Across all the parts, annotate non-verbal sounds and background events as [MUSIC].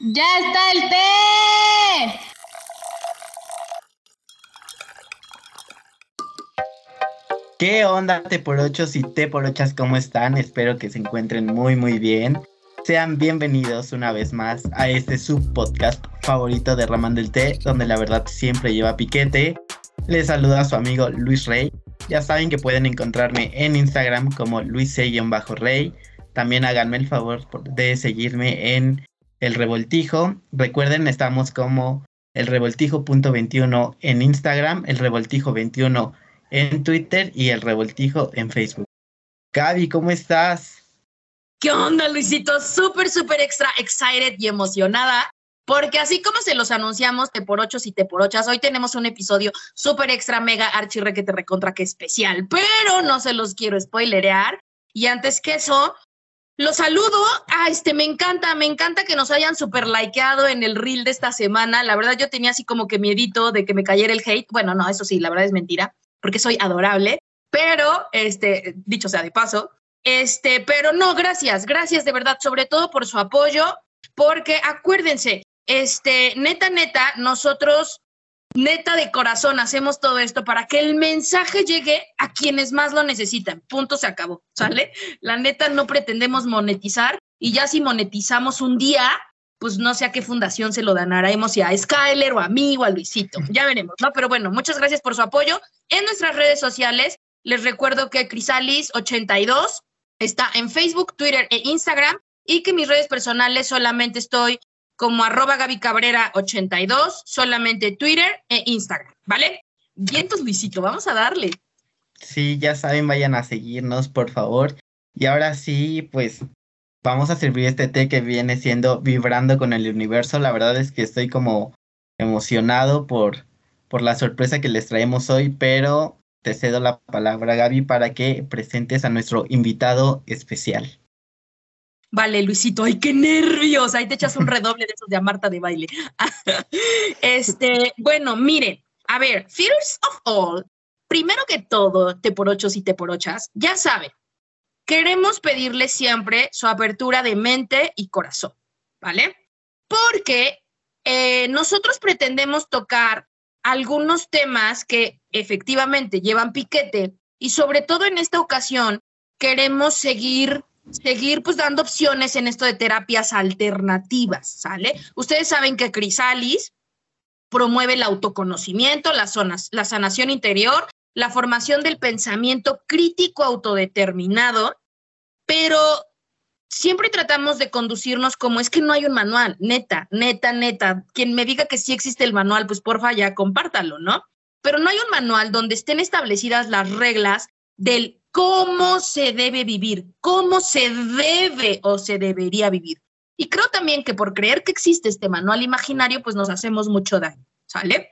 ¡Ya está el té! ¿Qué onda, T por 8 y T por 8 ¿Cómo están? Espero que se encuentren muy, muy bien. Sean bienvenidos una vez más a este subpodcast favorito de Raman del Té, donde la verdad siempre lleva piquete. Les saluda a su amigo Luis Rey. Ya saben que pueden encontrarme en Instagram como luis-rey. También háganme el favor de seguirme en El Revoltijo. Recuerden, estamos como el revoltijo.21 en Instagram, el revoltijo21 en Twitter y el revoltijo en Facebook. Gaby, ¿cómo estás? ¿Qué onda, Luisito? Súper, súper extra excited y emocionada. Porque así como se los anunciamos, te por ocho y te por ochas, hoy tenemos un episodio súper extra, mega, archirre que te recontra que especial, pero no se los quiero spoilerear. Y antes que eso, los saludo. Ah, este, me encanta, me encanta que nos hayan super likeado en el reel de esta semana. La verdad, yo tenía así como que miedito de que me cayera el hate. Bueno, no, eso sí, la verdad es mentira, porque soy adorable. Pero, este, dicho sea de paso, este, pero no, gracias, gracias de verdad, sobre todo por su apoyo, porque acuérdense, este, neta, neta, nosotros, neta de corazón, hacemos todo esto para que el mensaje llegue a quienes más lo necesitan. Punto, se acabó, ¿sale? La neta, no pretendemos monetizar y ya si monetizamos un día, pues no sé a qué fundación se lo danaremos, si a Skyler o a mí o a Luisito, ya veremos, ¿no? Pero bueno, muchas gracias por su apoyo. En nuestras redes sociales, les recuerdo que Crisalis82 está en Facebook, Twitter e Instagram y que mis redes personales solamente estoy como arroba Gaby Cabrera 82, solamente Twitter e Instagram, ¿vale? Vientos, Luisito, vamos a darle. Sí, ya saben, vayan a seguirnos, por favor. Y ahora sí, pues vamos a servir este té que viene siendo Vibrando con el Universo. La verdad es que estoy como emocionado por, por la sorpresa que les traemos hoy, pero te cedo la palabra, Gaby, para que presentes a nuestro invitado especial. Vale, Luisito, ay, qué nervios. Ahí te echas un redoble de esos de Marta de baile. [LAUGHS] este, bueno, miren, a ver, Fears of All, primero que todo, te por ochos y te por ochas, ya saben, queremos pedirle siempre su apertura de mente y corazón, ¿vale? Porque eh, nosotros pretendemos tocar algunos temas que efectivamente llevan piquete y sobre todo en esta ocasión queremos seguir seguir pues dando opciones en esto de terapias alternativas, ¿sale? Ustedes saben que Crisalis promueve el autoconocimiento, la, zonas, la sanación interior, la formación del pensamiento crítico autodeterminado, pero siempre tratamos de conducirnos como es que no hay un manual, neta, neta, neta. Quien me diga que sí existe el manual, pues porfa ya compártalo, ¿no? Pero no hay un manual donde estén establecidas las reglas del cómo se debe vivir, cómo se debe o se debería vivir. Y creo también que por creer que existe este manual imaginario, pues nos hacemos mucho daño, ¿sale?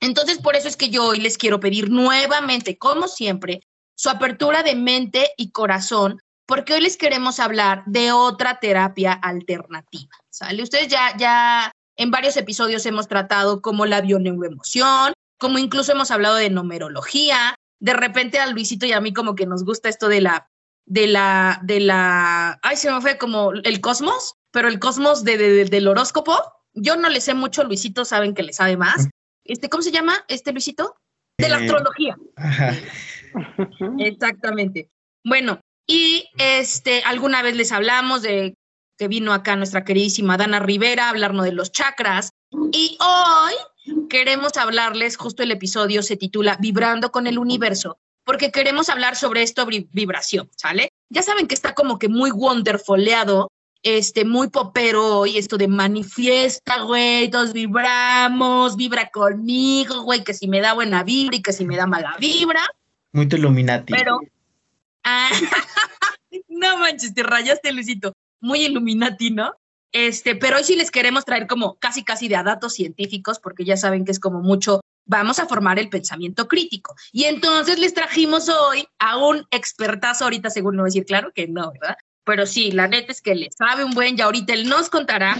Entonces, por eso es que yo hoy les quiero pedir nuevamente, como siempre, su apertura de mente y corazón, porque hoy les queremos hablar de otra terapia alternativa, ¿sale? Ustedes ya, ya en varios episodios hemos tratado como la bioneuroemoción, como incluso hemos hablado de numerología, de repente a Luisito y a mí como que nos gusta esto de la, de la, de la, ay, se me fue como el cosmos, pero el cosmos de, del horóscopo. Yo no le sé mucho, Luisito saben que le sabe más. [LAUGHS] Este, ¿cómo se llama este Luisito? De la eh, astrología. Exactamente. Bueno, y este, alguna vez les hablamos de que vino acá nuestra queridísima Dana Rivera a hablarnos de los chakras. Y hoy queremos hablarles, justo el episodio se titula Vibrando con el universo, porque queremos hablar sobre esto vibración, ¿sale? Ya saben que está como que muy wonderfuleado, este, muy popero y esto de manifiesta, güey, todos vibramos, vibra conmigo, güey, que si me da buena vibra y que si me da mala vibra. Muy Illuminati. Pero, ah, [LAUGHS] no manches, te rayaste, Luisito. Muy Illuminati, ¿no? Este, pero hoy sí les queremos traer como casi casi de datos científicos, porque ya saben que es como mucho, vamos a formar el pensamiento crítico. Y entonces les trajimos hoy a un expertazo, ahorita seguro no decir claro que no, ¿verdad? Pero sí, la neta es que le sabe un buen, ya ahorita él nos contará.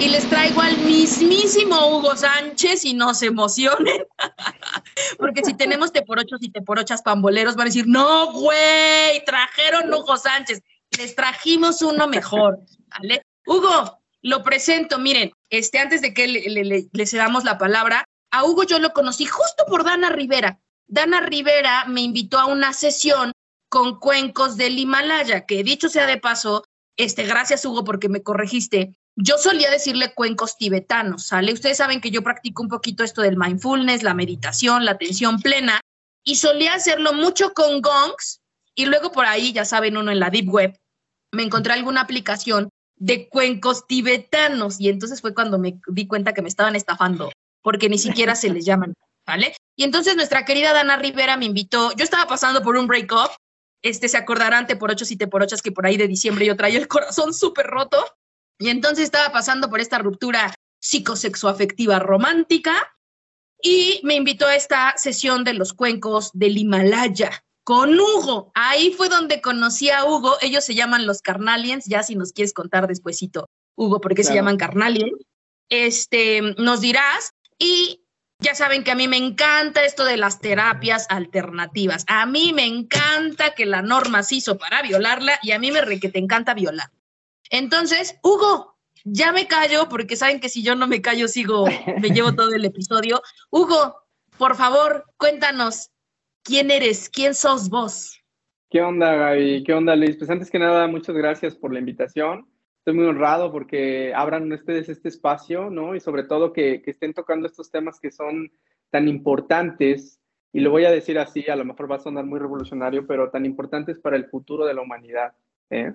Y les traigo al mismísimo Hugo Sánchez y no se emocionen. [LAUGHS] Porque si tenemos te por ochos y te por ochas pamboleros, van a decir, no, güey, trajeron Hugo Sánchez. Les trajimos uno mejor. Hugo, lo presento. Miren, este, antes de que le, le cedamos la palabra, a Hugo yo lo conocí justo por Dana Rivera. Dana Rivera me invitó a una sesión con cuencos del Himalaya, que dicho sea de paso, este, gracias Hugo porque me corregiste, yo solía decirle cuencos tibetanos, ¿sale? Ustedes saben que yo practico un poquito esto del mindfulness, la meditación, la atención plena, y solía hacerlo mucho con gongs, y luego por ahí, ya saben, uno en la Deep Web, me encontré alguna aplicación de cuencos tibetanos, y entonces fue cuando me di cuenta que me estaban estafando, porque ni siquiera se les llaman, ¿vale? Y entonces nuestra querida Dana Rivera me invitó, yo estaba pasando por un break-up, este se acordarán te por ocho y te por ochas que por ahí de diciembre yo traía el corazón súper roto, y entonces estaba pasando por esta ruptura psicosexoafectiva romántica y me invitó a esta sesión de los cuencos del Himalaya con Hugo. Ahí fue donde conocí a Hugo. Ellos se llaman los Carnaliens, ya si nos quieres contar despuesito, Hugo, por qué claro. se llaman Carnaliens. Este, nos dirás. Y ya saben que a mí me encanta esto de las terapias alternativas. A mí me encanta que la norma se hizo para violarla y a mí me re que te encanta violar. Entonces, Hugo, ya me callo porque saben que si yo no me callo sigo, me llevo todo el episodio. Hugo, por favor, cuéntanos, ¿quién eres? ¿Quién sos vos? ¿Qué onda, Gaby? ¿Qué onda, Luis? Pues antes que nada, muchas gracias por la invitación. Estoy muy honrado porque abran ustedes este espacio, ¿no? Y sobre todo que, que estén tocando estos temas que son tan importantes, y lo voy a decir así, a lo mejor va a sonar muy revolucionario, pero tan importantes para el futuro de la humanidad. ¿eh?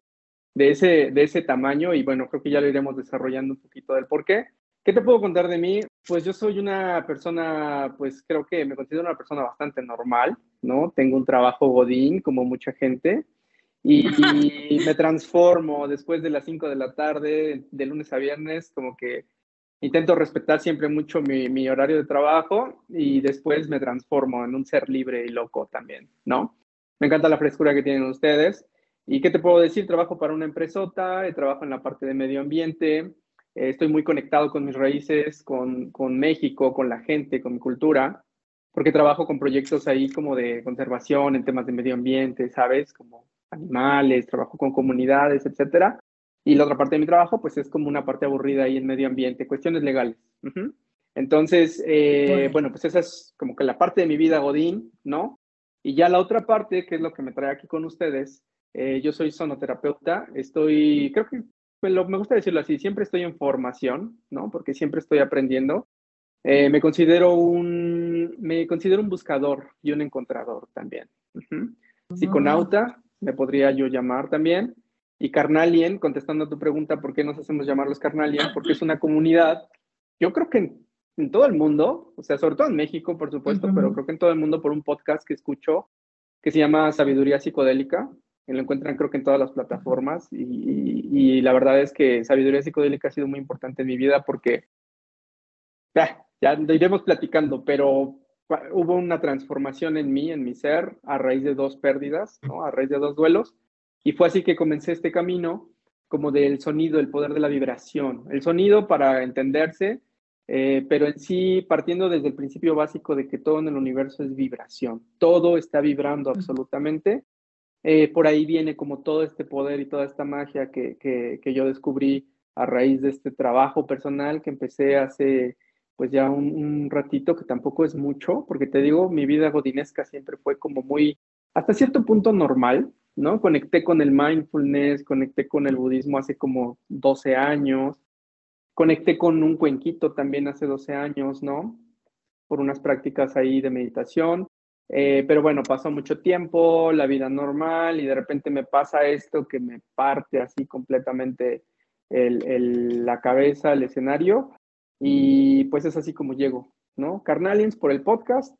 de ese, de ese tamaño y bueno, creo que ya lo iremos desarrollando un poquito del por qué. ¿Qué te puedo contar de mí? Pues yo soy una persona, pues creo que me considero una persona bastante normal, ¿no? Tengo un trabajo godín como mucha gente y, y me transformo después de las 5 de la tarde, de lunes a viernes, como que intento respetar siempre mucho mi, mi horario de trabajo y después me transformo en un ser libre y loco también, ¿no? Me encanta la frescura que tienen ustedes ¿Y qué te puedo decir? Trabajo para una empresota, trabajo en la parte de medio ambiente, eh, estoy muy conectado con mis raíces, con, con, México, con la gente, con mi cultura, porque trabajo con proyectos ahí como de conservación en temas de medio ambiente, ¿sabes? Como animales, trabajo con comunidades, etcétera. Y la otra parte de mi trabajo, pues es como una parte aburrida ahí en medio ambiente, cuestiones legales. Uh -huh. Entonces, eh, bueno. bueno, pues esa es como que la parte de mi vida, Godín, ¿no? Y ya la otra parte, que es lo que me trae aquí con ustedes, eh, yo soy sonoterapeuta, estoy, creo que me, me, gusta decirlo así, siempre estoy en formación, ¿no? Porque siempre estoy aprendiendo. Eh, me considero un, me considero un buscador y un encontrador también. Uh -huh. Psiconauta, me podría yo llamar también. Y Carnalien, contestando a tu pregunta, ¿por qué nos hacemos llamar los Carnalien? Porque es una comunidad, yo creo que en, en todo el mundo, o sea, sobre todo en México, por supuesto, uh -huh. pero creo que en todo el mundo por un podcast que escucho que se llama Sabiduría Psicodélica, lo encuentran creo que en todas las plataformas y, y, y, la verdad es que sabiduría psicodélica ha sido muy importante en mi vida porque ya, ya iremos platicando, pero hubo una transformación en mí, en mi ser, a raíz de dos pérdidas, ¿no? a raíz de dos duelos, y fue así que comencé este camino como del sonido, el poder de la vibración, el sonido para entenderse, eh, pero en sí partiendo desde el principio básico de que todo en el universo es vibración, todo está vibrando absolutamente eh, por ahí viene como todo este poder y toda esta magia que, que, que, yo descubrí a raíz de este trabajo personal que empecé hace pues ya un, un, ratito, que tampoco es mucho, porque te digo, mi vida godinesca siempre fue como muy, hasta cierto punto normal, ¿no? Conecté con el mindfulness, conecté con el budismo hace como 12 años, conecté con un cuenquito también hace 12 años, ¿no? Por unas prácticas ahí de meditación. Eh, pero bueno, pasó mucho tiempo, la vida normal, y de repente me pasa esto que me parte así completamente el, el, la cabeza, el escenario, y pues es así como llego, ¿no? Carnalians por el podcast,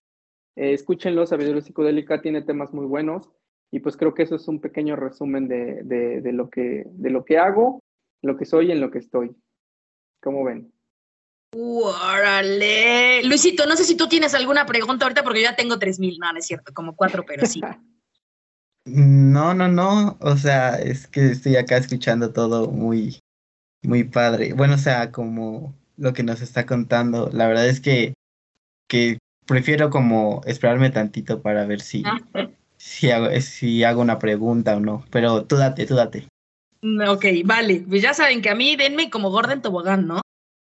eh, escúchenlo, Sabiduría Psicodélica tiene temas muy buenos, y pues creo que eso es un pequeño resumen de, de, lo, que, de lo que hago, lo que soy y en lo que estoy. ¿Cómo ven? ¡Órale! Luisito, no sé si tú tienes alguna pregunta ahorita porque yo ya tengo 3000, no, no es cierto, como cuatro, pero sí. [LAUGHS] No, no, no, o sea, es que estoy acá escuchando todo muy, muy padre. Bueno, o sea, como lo que nos está contando, la verdad es que, que prefiero como esperarme tantito para ver si, si, hago, si hago una pregunta o no, pero tú date, tú date. Ok, vale. Pues ya saben que a mí denme como gorda en tobogán, ¿no?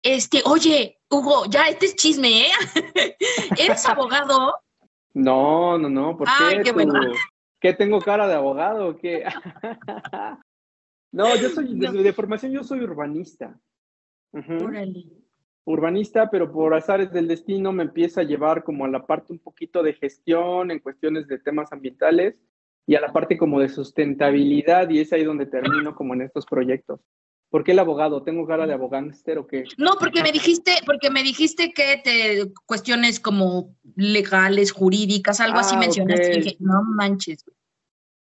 Este, oye, Hugo, ya este es chisme, ¿eh? [LAUGHS] ¿Eres abogado? No, no, no, ¿por Ay, qué? bueno. ¿Qué tengo cara de abogado o qué? [LAUGHS] no, yo soy, de, No. de formación yo soy urbanista. Urbanista, pero por azares del destino me empieza a llevar como a la parte un poquito de gestión en cuestiones de temas ambientales y a la parte como de sustentabilidad y es ahí donde termino como en estos proyectos. ¿Por qué el abogado? ¿Tengo cara de abogánster o qué? No, porque me dijiste, porque me dijiste que te cuestiones como legales, jurídicas, algo así Ah, mencionaste. Y dije, no manches.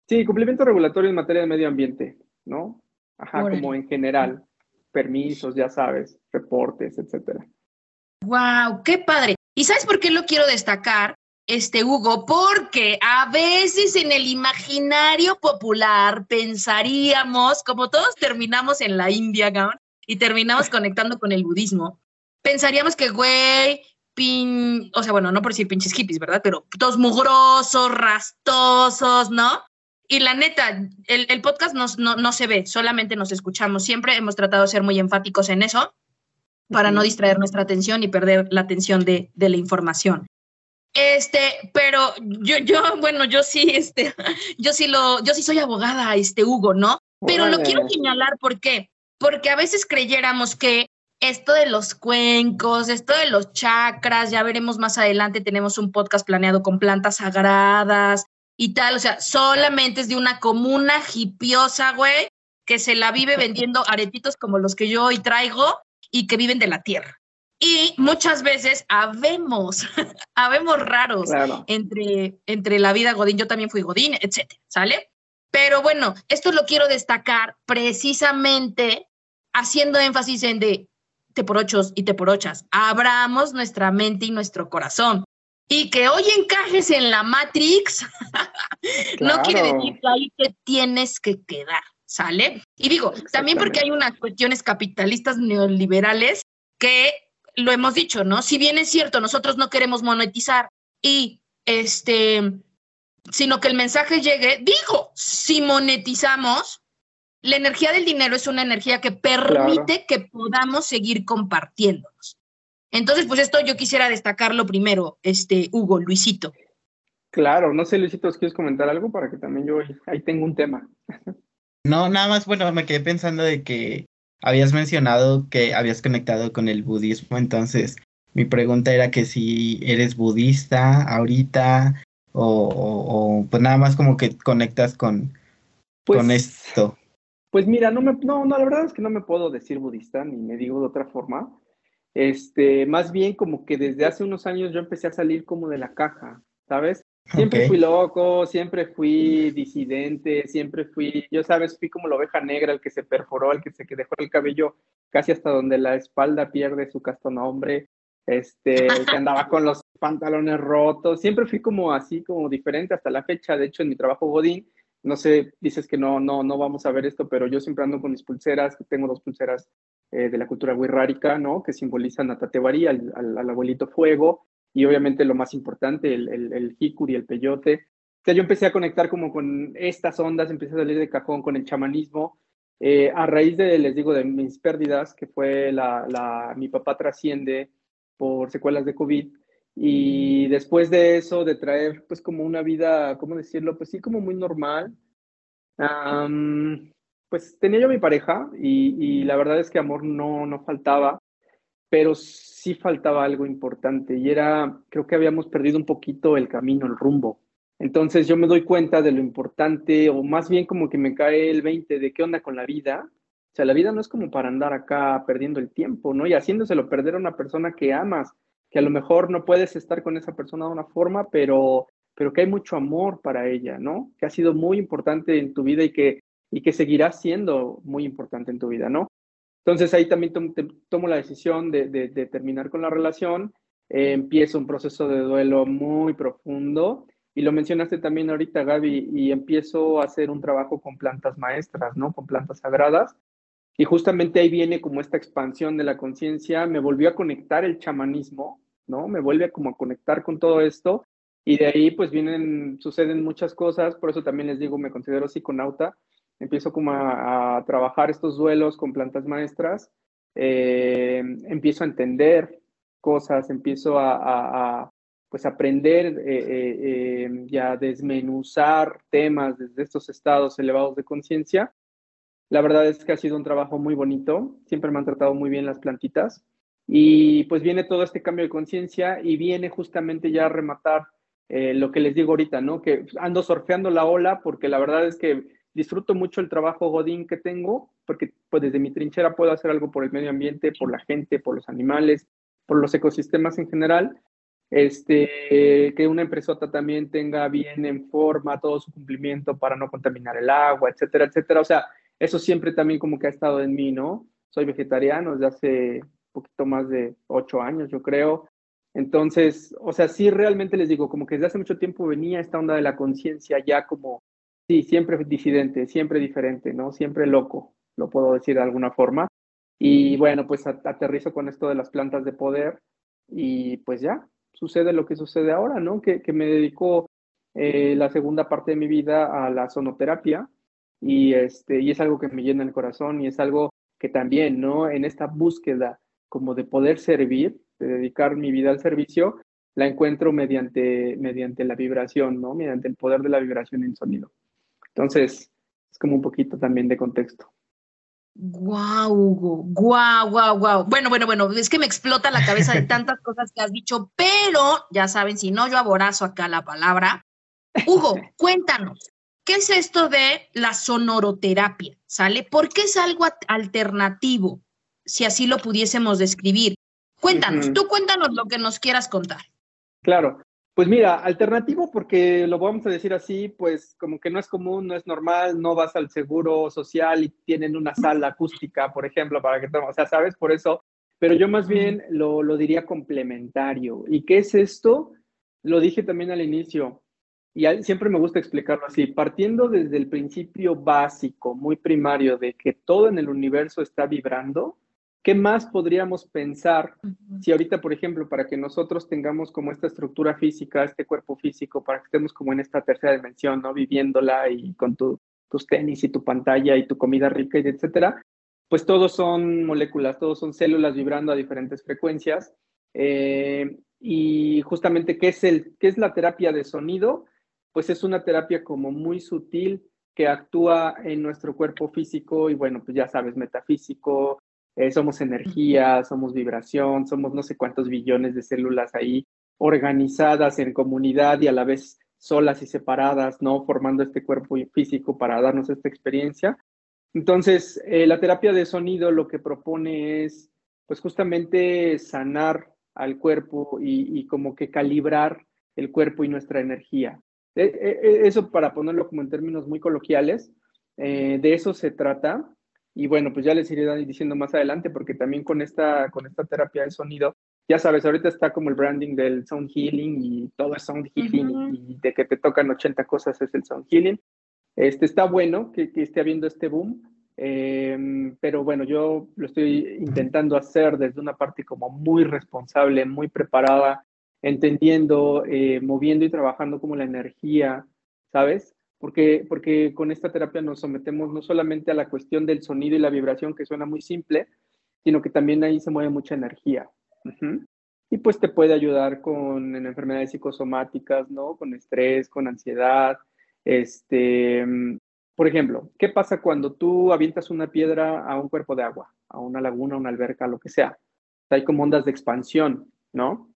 Sí, cumplimiento regulatorio en materia de medio ambiente, ¿no? Ajá, Órale. como en general, permisos, ya sabes, reportes, etcétera. Wow, qué padre. ¿Y sabes por qué lo quiero destacar, este Hugo? Porque a veces en el imaginario popular pensaríamos, como todos terminamos en la India, cabrón, y terminamos conectando con el budismo, pensaríamos que, güey, pin, o sea, bueno, no por decir pinches hippies, ¿verdad? Pero todos mugrosos, rastosos, ¿no? Y la neta, el, el podcast no, no se ve, solamente nos escuchamos. Siempre hemos tratado de ser muy enfáticos en eso para no distraer nuestra atención y perder la atención de, de la información. Este, pero yo, yo, [LAUGHS] bueno, yo sí, este, yo sí lo, yo sí soy abogada, este Hugo, ¿no? Pero lo quiero señalar, ¿por qué? Porque a veces creyéramos que esto de los cuencos, esto de los chakras, ya veremos más adelante, tenemos un podcast planeado con plantas sagradas y tal, o sea, solamente es de una comuna hipiosa, güey, que se la vive vendiendo aretitos como los que yo hoy traigo y que viven de la tierra. Y muchas veces habemos, [LAUGHS] habemos raros Claro. entre, entre la vida Godín, yo también fui Godín, etcétera, ¿sale? Pero bueno, esto lo quiero destacar precisamente haciendo énfasis en de te por ochos y te por ochas. Abramos nuestra mente y nuestro corazón. Y que hoy encajes en la Matrix [LAUGHS] no quiere decir que ahí te tienes que quedar, ¿sale? Y digo, también porque hay unas cuestiones capitalistas neoliberales que lo hemos dicho, ¿no? Si bien es cierto, nosotros no queremos monetizar y este, sino que el mensaje llegue, digo, si monetizamos, la energía del dinero es una energía que permite que podamos seguir compartiéndonos. Entonces, pues esto yo quisiera destacarlo primero, este, Hugo, Luisito. Claro, no sé, Luisito, ¿quieres comentar algo para que también yo ahí tengo un tema? No, nada más, bueno, me quedé pensando de que habías mencionado que habías conectado con el budismo, entonces mi pregunta era que si eres budista ahorita o, o- o, pues nada más como que conectas con, Pues, con esto. Pues mira, no me, no, no, la verdad es que no me puedo decir budista, ni me digo de otra forma. Este, más bien como que desde hace unos años yo empecé a salir como de la caja, ¿sabes? Siempre fui loco, siempre fui disidente, siempre fui, yo sabes, fui como la oveja negra, el que se perforó, el que se que dejó el cabello casi hasta donde la espalda pierde su casto nombre, este, el que andaba con los pantalones rotos, siempre fui como así, como diferente hasta la fecha, de hecho en mi trabajo Godín, no sé, dices que no, no, no vamos a ver esto, pero yo siempre ando con mis pulseras, tengo dos pulseras eh, de la cultura wixárika, ¿no? Que simbolizan a Tatebarí, al, al, al abuelito fuego, y obviamente lo más importante, el, el, el el peyote. O sea, yo empecé a conectar como con estas ondas, empecé a salir de cajón con el chamanismo, eh, a raíz de, les digo, de mis pérdidas, que fue la, la, mi papá trasciende por secuelas de COVID, y después de eso, de traer pues como una vida, ¿cómo decirlo? Pues sí, como muy normal. Um, pues tenía yo mi pareja y, y, la verdad es que amor no, no faltaba, pero sí faltaba algo importante y era, creo que habíamos perdido un poquito el camino, el rumbo. Entonces yo me doy cuenta de lo importante, o más bien como que me cae el 20 de qué onda con la vida. O sea, la vida no es como para andar acá perdiendo el tiempo, ¿no? Y haciéndoselo perder a una persona que amas, que a lo mejor no puedes estar con esa persona de una forma, pero, pero que hay mucho amor para ella, ¿no? Que ha sido muy importante en tu vida y que, y que seguirá siendo muy importante en tu vida, ¿no? Entonces ahí también tom, tomo la decisión de, de, de, terminar con la relación, eh, empiezo un proceso de duelo muy profundo. Y lo mencionaste también ahorita, Gaby, y empiezo a hacer un trabajo con plantas maestras, ¿no? Con plantas sagradas. Y justamente ahí viene como esta expansión de la conciencia, me volvió a conectar el chamanismo, ¿no? Me vuelve como a conectar con todo esto. Y de ahí pues vienen, suceden muchas cosas, por eso también les digo, me considero psiconauta, empiezo como a, trabajar estos duelos con plantas maestras, eh, empiezo a entender cosas, empiezo a, pues aprender eh, y a desmenuzar temas desde estos estados elevados de conciencia. La verdad es que ha sido un trabajo muy bonito, siempre me han tratado muy bien las plantitas y pues viene todo este cambio de conciencia y viene justamente ya a rematar eh, lo que les digo ahorita, ¿no? Que ando surfeando la ola porque la verdad es que disfruto mucho el trabajo godín que tengo, porque pues desde mi trinchera puedo hacer algo por el medio ambiente, por la gente, por los animales, por los ecosistemas en general. Este, que una empresota también tenga bien en forma todo su cumplimiento para no contaminar el agua, etcétera, etcétera. O sea, eso siempre también como que ha estado en mí, ¿no? Soy vegetariano desde hace poquito más de ocho años, yo creo. Entonces, o sea, sí realmente les digo, como que desde hace mucho tiempo venía esta onda de la conciencia ya como, sí, siempre disidente, siempre diferente, ¿no? Siempre loco, lo puedo decir de alguna forma. Y bueno, pues aterrizo con esto de las plantas de poder y pues ya, sucede lo que sucede ahora, ¿no? Que, que me dedico eh, la segunda parte de mi vida a la sonoterapia y, este, y es algo que me llena el corazón y es algo que también, ¿no? En esta búsqueda como de poder servir, de dedicar mi vida al servicio, la encuentro mediante, mediante la vibración, ¿no? Mediante el poder de la vibración en sonido. Entonces, es como un poquito también de contexto. Guau, Hugo, guau, guau, guau. Bueno, bueno, bueno, es que me explota la cabeza de tantas cosas que has dicho, pero ya saben, si no, yo aborazo acá la palabra. Hugo, [LAUGHS] cuéntanos, ¿qué es esto de la sonoroterapia? ¿Sale? ¿Por qué es algo alternativo? si así lo pudiésemos describir. Cuéntanos, tú cuéntanos lo que nos quieras contar. Claro, pues mira, alternativo porque lo vamos a decir así, pues como que no es común, no es normal, no vas al seguro social y tienen una sala acústica, por ejemplo, para que, o sea, ¿sabes? Por eso, pero yo más bien lo, lo diría complementario. ¿Y qué es esto? Lo dije también al inicio, y siempre me gusta explicarlo así, partiendo desde el principio básico, muy primario, de que todo en el universo está vibrando, ¿Qué más podríamos pensar si ahorita, por ejemplo, para que nosotros tengamos como esta estructura física, este cuerpo físico, para que estemos como en esta tercera dimensión, ¿no? Viviéndola y con tus tenis y tu pantalla y tu comida rica y etcétera, pues todos son moléculas, todos son células vibrando a diferentes frecuencias. Eh, y justamente, ¿qué es, el, ¿qué es la terapia de sonido? Pues es una terapia como muy sutil que actúa en nuestro cuerpo físico y bueno, pues ya sabes, metafísico, eh, somos energía, somos vibración, somos no sé cuántos billones de células ahí organizadas en comunidad y a la vez solas y separadas, ¿no? Formando este cuerpo físico para darnos esta experiencia. Entonces, eh, la terapia de sonido lo que propone es, pues justamente sanar al cuerpo y, como que calibrar el cuerpo y nuestra energía. E, e, e, eso para ponerlo como en términos muy coloquiales, eh, de eso se trata. Y bueno, pues ya les iré diciendo más adelante, porque también con esta, con esta terapia de sonido, ya sabes, ahorita está como el branding del sound healing y todo es sound healing y de que te tocan 80 cosas es el sound healing. Este, está bueno que, que esté habiendo este boom, em, pero bueno, yo lo estoy intentando hacer desde una parte como muy responsable, muy preparada, entendiendo, eh, moviendo y trabajando como la energía, ¿sabes? Porque, porque con esta terapia nos sometemos no solamente a la cuestión del sonido y la vibración, que suena muy simple, sino que también ahí se mueve mucha energía. Y pues te puede ayudar con enfermedades psicosomáticas, ¿no? Con estrés, con ansiedad. Este, por ejemplo, ¿qué pasa cuando tú avientas una piedra a un cuerpo de agua, a una laguna, a una alberca, lo que sea? Hay como ondas de expansión, ¿no?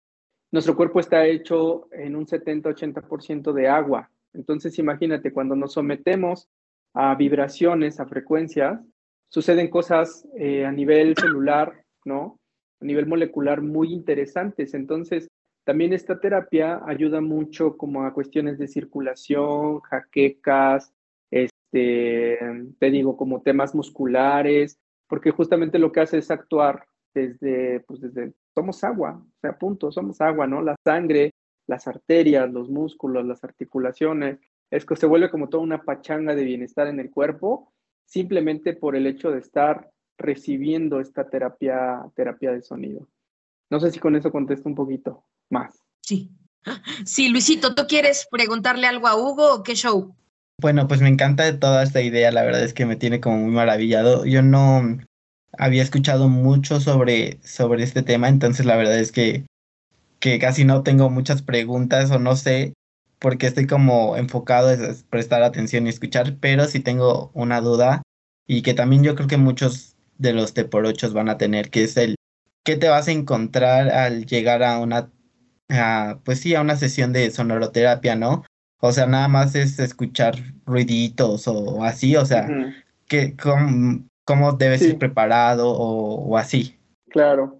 Nuestro cuerpo está hecho en un 70-80% de agua, entonces, imagínate, cuando nos sometemos a vibraciones, a frecuencias, suceden cosas eh, a nivel celular, ¿no? A nivel molecular muy interesantes. Entonces, también esta terapia ayuda mucho como a cuestiones de circulación, jaquecas, este, te digo, como temas musculares, porque justamente lo que hace es actuar desde, pues desde, somos agua, o sea, punto, somos agua, ¿no? La sangre las arterias, los músculos, las articulaciones. Es que se vuelve como toda una pachanga de bienestar en el cuerpo, simplemente por el hecho de estar recibiendo esta terapia, terapia de sonido. No sé si con eso contesto un poquito más. Sí. Sí, Luisito, ¿tú quieres preguntarle algo a Hugo o qué show? Bueno, pues me encanta toda esta idea, la verdad es que me tiene como muy maravillado. Yo no había escuchado mucho sobre, sobre este tema, entonces la verdad es que, que casi no tengo muchas preguntas o no sé, porque estoy como enfocado en prestar atención y escuchar, pero sí tengo una duda y que también yo creo que muchos de los T por ochos van a tener, que es el ¿qué te vas a encontrar al llegar a una, pues sí, a una sesión de sonoroterapia, ¿no? O sea, nada más es escuchar ruiditos o, así, o sea, que, cómo, debes ir preparado o, así. Claro.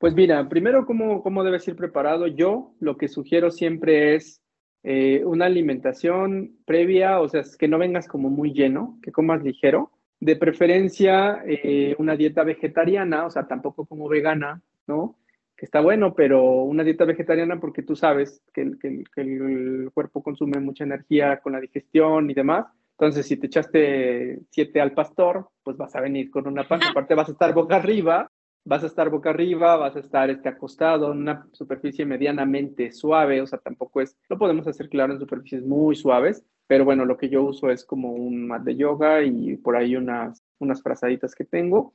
Pues mira, primero, ¿cómo, ¿cómo debes ir preparado? Yo lo que sugiero siempre es eh, una alimentación previa, o sea, es que no vengas como muy lleno, que comas ligero. De preferencia, eh, una dieta vegetariana, o sea, tampoco como vegana, ¿no? que está bueno, pero una dieta vegetariana porque tú sabes que el, que, el, cuerpo consume mucha energía con la digestión y demás. Entonces, si te echaste siete al pastor, pues vas a venir con una panza. [LAUGHS] Aparte, vas a estar boca arriba, vas a estar boca arriba, vas a estar este, acostado en una superficie medianamente suave, o sea, tampoco es, lo podemos hacer claro en superficies muy suaves, pero bueno, lo que yo uso es como un mat de yoga y por ahí unas, unas frazaditas que tengo.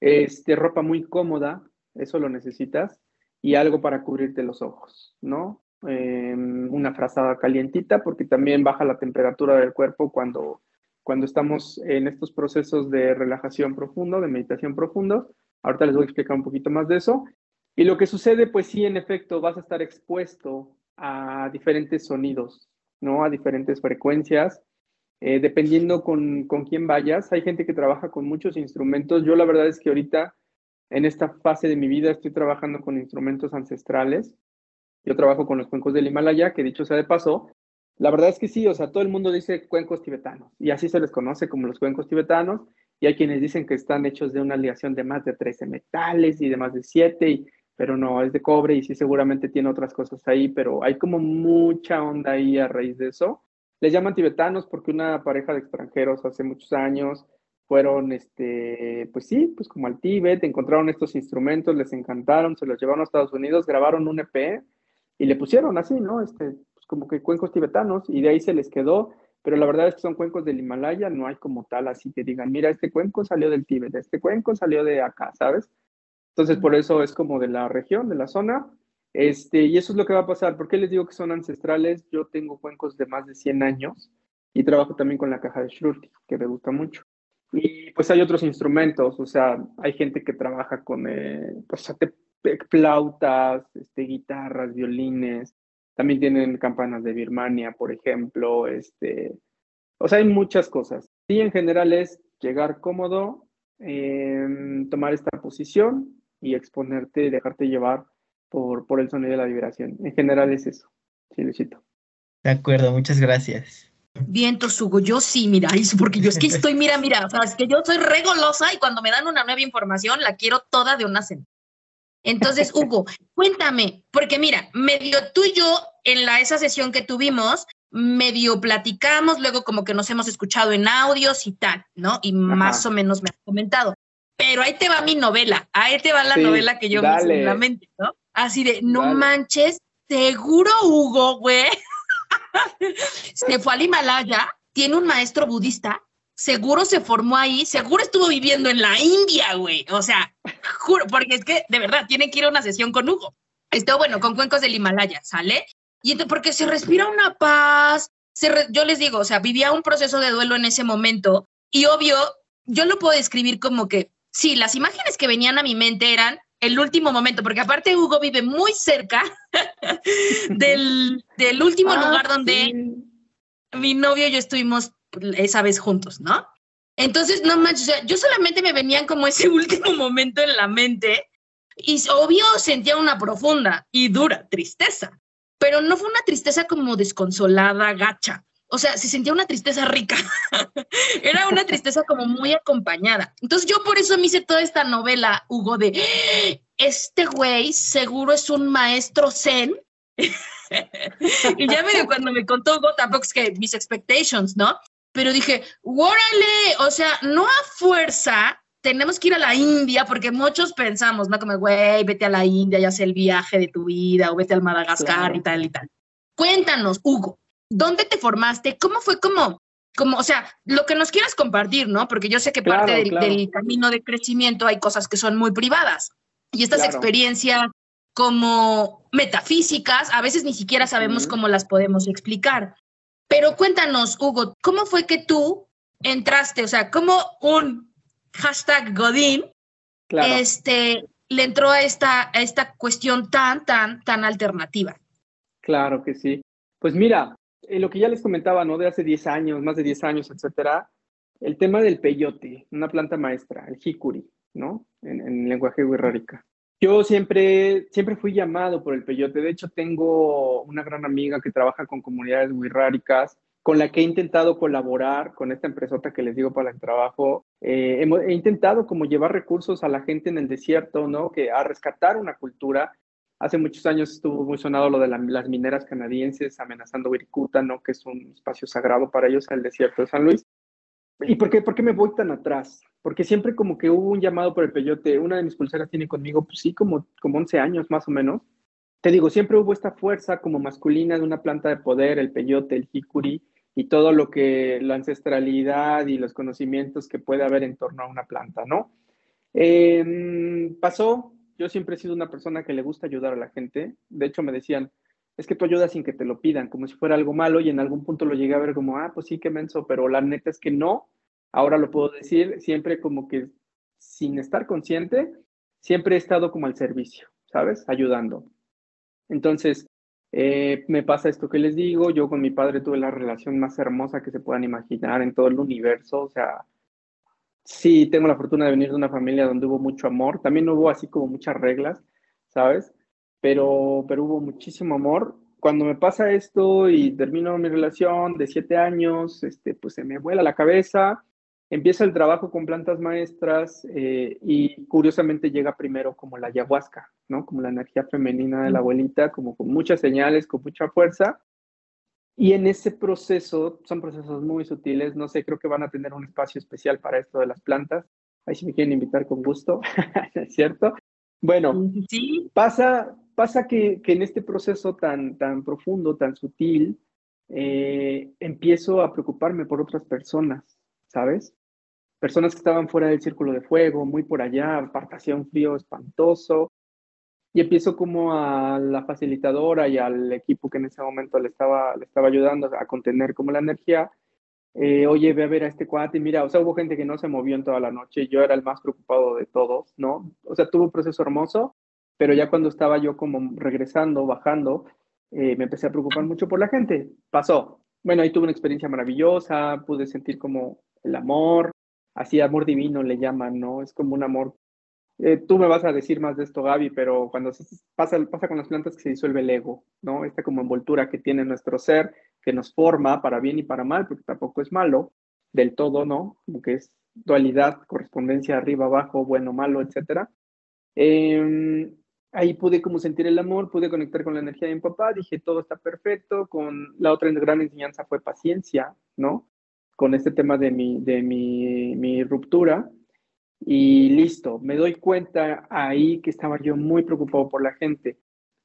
Este, ropa muy cómoda, eso lo necesitas, y algo para cubrirte los ojos, ¿no? Em, una frazada calientita, porque también baja la temperatura del cuerpo cuando, cuando estamos en estos procesos de relajación profundo, de meditación profundo. Ahorita les voy a explicar un poquito más de eso. Y lo que sucede, pues sí, en efecto, vas a estar expuesto a diferentes sonidos, ¿no? A diferentes frecuencias. Eh, dependiendo con, con quién vayas, hay gente que trabaja con muchos instrumentos. Yo la verdad es que ahorita en esta fase de mi vida estoy trabajando con instrumentos ancestrales. Yo trabajo con los cuencos del Himalaya, que dicho sea de paso, la verdad es que sí, o sea, todo el mundo dice cuencos tibetanos y así se les conoce como los cuencos tibetanos y hay quienes dicen que están hechos de una aleación de más de 13 metales y de más de 7, pero no, es de cobre y sí seguramente tiene otras cosas ahí, pero hay como mucha onda ahí a raíz de eso. Les llaman tibetanos porque una pareja de extranjeros hace muchos años fueron, este, pues sí, pues como al Tíbet, encontraron estos instrumentos, les encantaron, se los llevaron a Estados Unidos, grabaron un EP y le pusieron así, ¿no? Este, pues como que cuencos tibetanos y de ahí se les quedó, pero la verdad es que son cuencos del Himalaya, no hay como tal así que digan, mira, este cuenco salió del Tíbet, este cuenco salió de acá, ¿sabes? Entonces, por eso es como de la región, de la zona. Este, y eso es lo que va a pasar. ¿Por qué les digo que son ancestrales? Yo tengo cuencos de más de 100 años y trabajo también con la caja de Shruti, que me gusta mucho. Y pues hay otros instrumentos, o sea, hay gente que trabaja con eh, pues, flautas, este, guitarras, violines, también tienen campanas de Birmania, por ejemplo, este, o sea, hay muchas cosas. Y en general es llegar cómodo, em, tomar esta posición y exponerte y dejarte llevar por, por el sonido de la vibración. En general es eso. Sí, Luisito. De acuerdo, muchas gracias. Vientos, Hugo, yo sí, mira, porque yo es que [LAUGHS] estoy, mira, mira, o sea, es que yo soy regolosa y cuando me dan una nueva información la quiero toda de una sentada. Entonces, [LAUGHS] Hugo, cuéntame, porque mira, medio tú y yo en la, esa sesión que tuvimos, medio platicamos, luego como que nos hemos escuchado en audios y tal, ¿no? Y más o menos me has comentado. Pero ahí te va mi novela, ahí te va la novela que yo me hice en la mente, ¿no? Así de, no manches, seguro, Hugo, güey. [LAUGHS] se fue al Himalaya, tiene un maestro budista, seguro se formó ahí, seguro estuvo viviendo en la India, güey. O sea, juro, porque es que de verdad tiene que ir a una sesión con Hugo. Esto, bueno, con cuencos del Himalaya, ¿sale? Y entonces, porque se respira una paz. yo les digo, o sea, vivía un proceso de duelo en ese momento y obvio, yo lo puedo describir como que, sí, las imágenes que venían a mi mente eran el último momento, porque aparte Hugo vive muy cerca [LAUGHS] del, último ah, lugar donde mi novio y yo estuvimos esa vez juntos, ¿no? Entonces, no manches, yo solamente me venían como ese [LAUGHS] último momento en la mente y obvio sentía una profunda y dura tristeza, pero no fue una tristeza como desconsolada, gacha, o sea, se sentía una tristeza rica. [LAUGHS] Era una tristeza como muy acompañada. Entonces yo por eso me hice toda esta novela, Hugo, de este güey seguro es un maestro zen. [LAUGHS] y ya medio cuando me contó Hugo, tampoco es que mis expectations, ¿no? Pero dije, órale, o sea, no a fuerza tenemos que ir a la India, porque muchos pensamos, ¿no? Como, güey, vete a la India, ya sea el viaje de tu vida, o vete al Madagascar y tal y tal. Cuéntanos, Hugo, ¿Dónde te formaste? ¿Cómo fue como como, o sea, lo que nos quieras compartir, ¿no? Porque yo sé que Claro, parte del, claro. del camino de crecimiento hay cosas que son muy privadas. Y estas Claro. experiencias como metafísicas, a veces ni siquiera sabemos cómo las podemos explicar. Pero cuéntanos, Hugo, ¿cómo fue que tú entraste? O sea, ¿cómo un hashtag Godín Claro. este, le entró a esta, a esta cuestión tan, tan, tan alternativa? Claro que sí. Pues mira, eh, lo que ya les comentaba, ¿no? De hace 10 años, más de 10 años, etcétera, el tema del peyote, una planta maestra, el hikuri, ¿no? En, en lenguaje wixárika. Yo siempre, siempre fui llamado por el peyote. De hecho, tengo una gran amiga que trabaja con comunidades wixárikas, con la que he intentado colaborar con esta empresota que les digo para el trabajo. Eh, he intentado como llevar recursos a la gente en el desierto, ¿no? Que a rescatar una cultura Hace muchos años estuvo muy sonado lo de la- las mineras canadienses amenazando Wirikuta, ¿no? Que es un espacio sagrado para ellos, el desierto de San Luis. ¿Y por qué, por qué me voy tan atrás? Porque siempre como que hubo un llamado por el peyote. Una de mis pulseras tiene conmigo, pues sí, como, como 11 años más o menos. Te digo, siempre hubo esta fuerza como masculina de una planta de poder, el peyote, el hikuri, y todo lo que, la ancestralidad y los conocimientos que puede haber en torno a una planta, ¿no? Eh, pasó, yo siempre he sido una persona que le gusta ayudar a la gente. De hecho, me decían, es que tú ayudas sin que te lo pidan, como si fuera algo malo, y en algún punto lo llegué a ver como, ah, pues sí, qué menso, pero la neta es que no. Ahora lo puedo decir, siempre como que sin estar consciente, siempre he estado como al servicio, ¿sabes? Ayudando. Entonces, eh, me pasa esto que les digo, yo con mi padre tuve la relación más hermosa que se puedan imaginar en todo el universo, o sea, sí, tengo la fortuna de venir de una familia donde hubo mucho amor, también hubo así como muchas reglas, ¿sabes? Pero, pero hubo muchísimo amor. Cuando me pasa esto y termino mi relación de siete años, este, pues se me vuela la cabeza, empiezo el trabajo con plantas maestras eh, y curiosamente llega primero como la ayahuasca, ¿no? Como la energía femenina de la abuelita, como con muchas señales, con mucha fuerza. Y en ese proceso, son procesos muy sutiles, no sé, creo que van a tener un espacio especial para esto de las plantas. Ahí si me quieren invitar con gusto, [LAUGHS] ¿es cierto? Bueno, Sí, pasa, pasa que, que en este proceso tan, tan profundo, tan sutil, eh, empiezo a preocuparme por otras personas, ¿sabes? Personas que estaban fuera del círculo de fuego, muy por allá, apartación frío espantoso, y empiezo como a la facilitadora y al equipo que en ese momento le estaba, le estaba ayudando a contener como la energía, eh, oye, ve a ver a este cuate, mira, o sea, hubo gente que no se movió en toda la noche, yo era el más preocupado de todos, ¿no? O sea, tuvo un proceso hermoso, pero ya cuando estaba yo como regresando, bajando, eh, me empecé a preocupar mucho por la gente. Pasó. Bueno, ahí tuve una experiencia maravillosa, pude sentir como el amor, así amor divino le llaman, ¿no? Es como un amor. eh, tú me vas a decir más de esto, Gaby, pero cuando pasa, pasa con las plantas que se disuelve el ego, ¿no? Esta como envoltura que tiene nuestro ser, que nos forma para bien y para mal, porque tampoco es malo del todo, ¿no? Como que es dualidad, correspondencia arriba, abajo, bueno, malo, etcétera. Eh, ahí pude como sentir el amor, pude conectar con la energía de mi papá, dije, todo está perfecto, con la otra gran enseñanza fue paciencia, ¿no? Con este tema de mi, de mi, mi ruptura. Y listo, me doy cuenta ahí que estaba yo muy preocupado por la gente.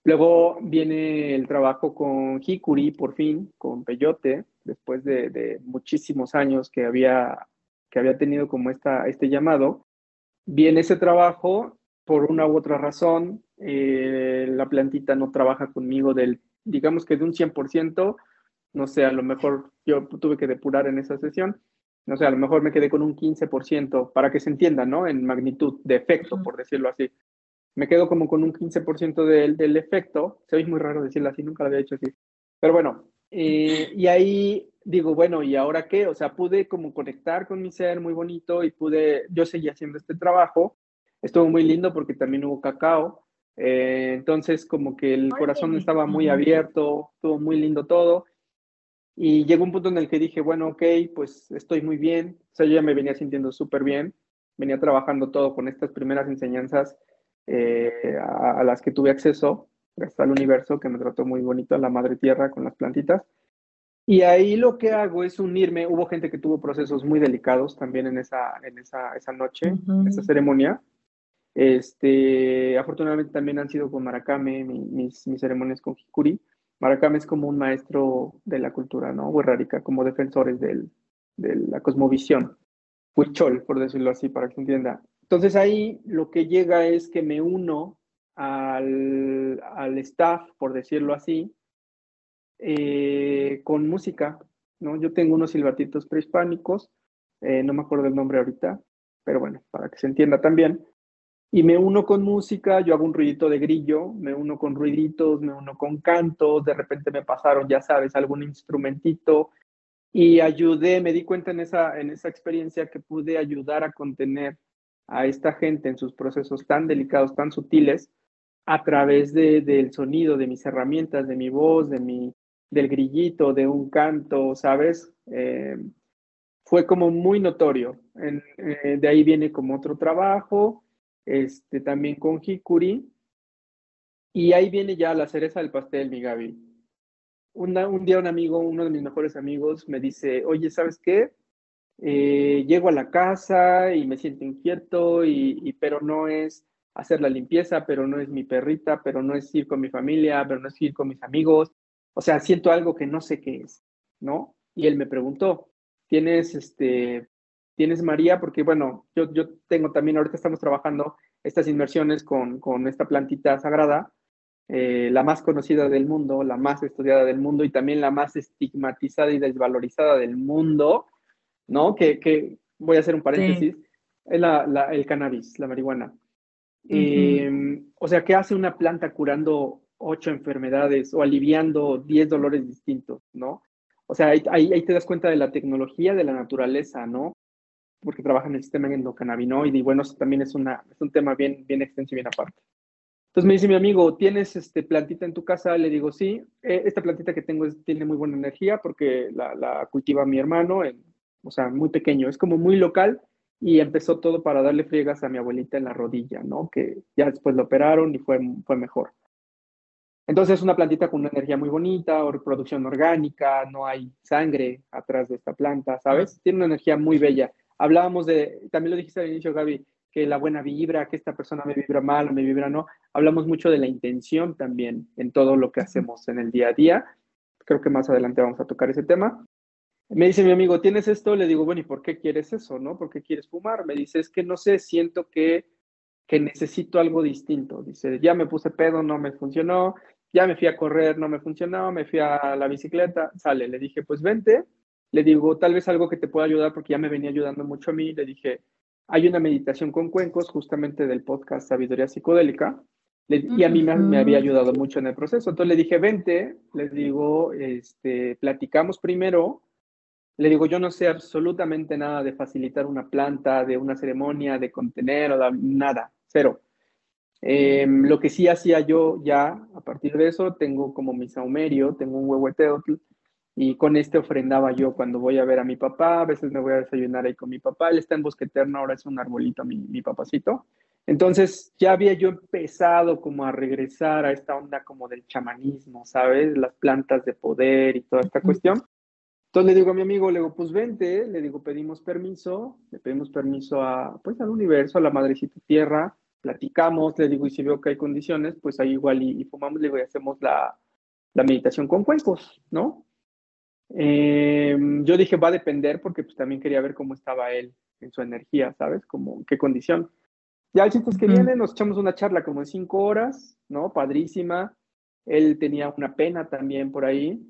Luego viene el trabajo con Hikuri, por fin, con Peyote, después de, de muchísimos años que había, que había tenido como esta, este llamado. Viene ese trabajo, por una u otra razón, eh, la plantita no trabaja conmigo del, digamos que de un 100%, no sé, a lo mejor yo tuve que depurar en esa sesión, no sé, a lo mejor me quedé con un 15% para que se entienda, ¿no? En magnitud de efecto, por decirlo así. Me quedo como con un 15% del, del efecto, se oye muy raro decirlo así, nunca lo había hecho así, pero bueno, eh, y ahí digo, bueno, ¿y ahora qué? O sea, pude como conectar con mi ser muy bonito y pude, yo seguí haciendo este trabajo, estuvo muy lindo porque también hubo cacao, eh, entonces como que el corazón estaba muy abierto, estuvo muy lindo todo, y llegó un punto en el que dije, bueno, ok, pues estoy muy bien, o sea, yo ya me venía sintiendo súper bien, venía trabajando todo con estas primeras enseñanzas eh, a, a las que tuve acceso, gracias al universo que me trató muy bonito, a la madre tierra con las plantitas. Y ahí lo que hago es unirme. Hubo gente que tuvo procesos muy delicados también en esa, en esa, esa noche, Ujú. en esa ceremonia. Este, afortunadamente también han sido con Maracame, mi- mis, mis ceremonias con Hikuri. Maracame es como un maestro de la cultura, ¿no? Huerrárica, como defensores del, de la cosmovisión, Huichol, por decirlo así, para que se entienda. Entonces ahí lo que llega es que me uno al, al staff, por decirlo así, eh, con música, ¿no? Yo tengo unos silbatitos prehispánicos, eh, no me acuerdo el nombre ahorita, pero bueno, para que se entienda también. Y me uno con música, yo hago un ruidito de grillo, me uno con ruiditos, me uno con cantos, de repente me pasaron, ya sabes, algún instrumentito y ayudé, me di cuenta en esa, en esa experiencia que pude ayudar a contener a esta gente en sus procesos tan delicados, tan sutiles, a través de, del sonido, de mis herramientas, de mi voz, de mi, del grillito, de un canto, ¿sabes? Eh, fue como muy notorio. Eh, de ahí viene como otro trabajo, este, también con Hikuri. Y ahí viene ya la cereza del pastel, mi Gaby. un día un amigo, uno de mis mejores amigos, me dice, oye, ¿sabes qué? Eh, llego a la casa y me siento inquieto, y, pero no es hacer la limpieza, pero no es mi perrita, pero no es ir con mi familia, pero no es ir con mis amigos. O sea, siento algo que no sé qué es, ¿no? Y él me preguntó, ¿tienes, este, ¿tienes María? Porque, bueno, yo, yo tengo también, ahorita estamos trabajando estas inmersiones con, con esta plantita sagrada, eh, la más conocida del mundo, la más estudiada del mundo y también la más estigmatizada y desvalorizada del mundo, ¿no? Que, que voy a hacer un paréntesis, es la, la, el cannabis, la marihuana. Em, o sea, ¿qué hace una planta curando ocho enfermedades o aliviando diez dolores distintos, ¿no? O sea, ahí, ahí, te das cuenta de la tecnología de la naturaleza, ¿no? Porque trabaja en el sistema endocannabinoide y bueno, eso también es, una, es un tema bien, bien extenso y bien aparte. Entonces me dice mi amigo, ¿tienes este plantita en tu casa? Le digo, sí, eh, esta plantita que tengo tiene muy buena energía porque la, la cultiva mi hermano, en, o sea, muy pequeño, es como muy local y empezó todo para darle friegas a mi abuelita en la rodilla, ¿no? Que ya después lo operaron y fue, fue mejor. Entonces es una plantita con una energía muy bonita, o producción orgánica, no hay sangre atrás de esta planta, ¿sabes? Tiene una energía muy bella. Hablábamos de, también lo dijiste al inicio, Gaby, que la buena vibra, que esta persona me vibra mal o me vibra no. Hablamos mucho de la intención también en todo lo que hacemos en el día a día. Creo que más adelante vamos a tocar ese tema. Me dice mi amigo, ¿tienes esto? Le digo, bueno, ¿y por qué quieres eso? ¿No? ¿Por qué quieres fumar? Me dice, es que no sé, siento que, que necesito algo distinto. Dice, ya me puse pedo, no me funcionó, ya me fui a correr, no me funcionó, me fui a la bicicleta, sale. Le dije, pues vente. Le digo, tal vez algo que te pueda ayudar porque ya me venía ayudando mucho a mí. Le dije, hay una meditación con cuencos, justamente del podcast Sabiduría Psicodélica, y a mí me, me, había ayudado mucho en el proceso. Entonces le dije, vente, le digo, este, platicamos primero le digo, yo no sé absolutamente nada de facilitar una planta, de una ceremonia, de contener, o nada, cero. Em, lo que sí hacía yo ya, a partir de eso, tengo como mi saumerio, tengo un huehueteotl, y con este ofrendaba yo cuando voy a ver a mi papá, a veces me voy a desayunar ahí con mi papá, él está en Bosque Eterno, ahora es un arbolito mi, mi papacito. Entonces ya había yo empezado como a regresar a esta onda como del chamanismo, ¿sabes? Las plantas de poder y toda esta cuestión. Entonces le digo a mi amigo, le digo, pues vente, le digo, pedimos permiso, le pedimos permiso a, pues al universo, a la madrecita tierra, platicamos, le digo, y si veo que hay condiciones, pues ahí igual y, fumamos, le digo, y hacemos la, la meditación con cuencos, ¿no? Em, yo dije, va a depender porque pues también quería ver cómo estaba él en su energía, ¿sabes? Como, qué condición. Ya el chiste es que viene, nos echamos una charla como de cinco horas, ¿no? Padrísima. Él tenía una pena también por ahí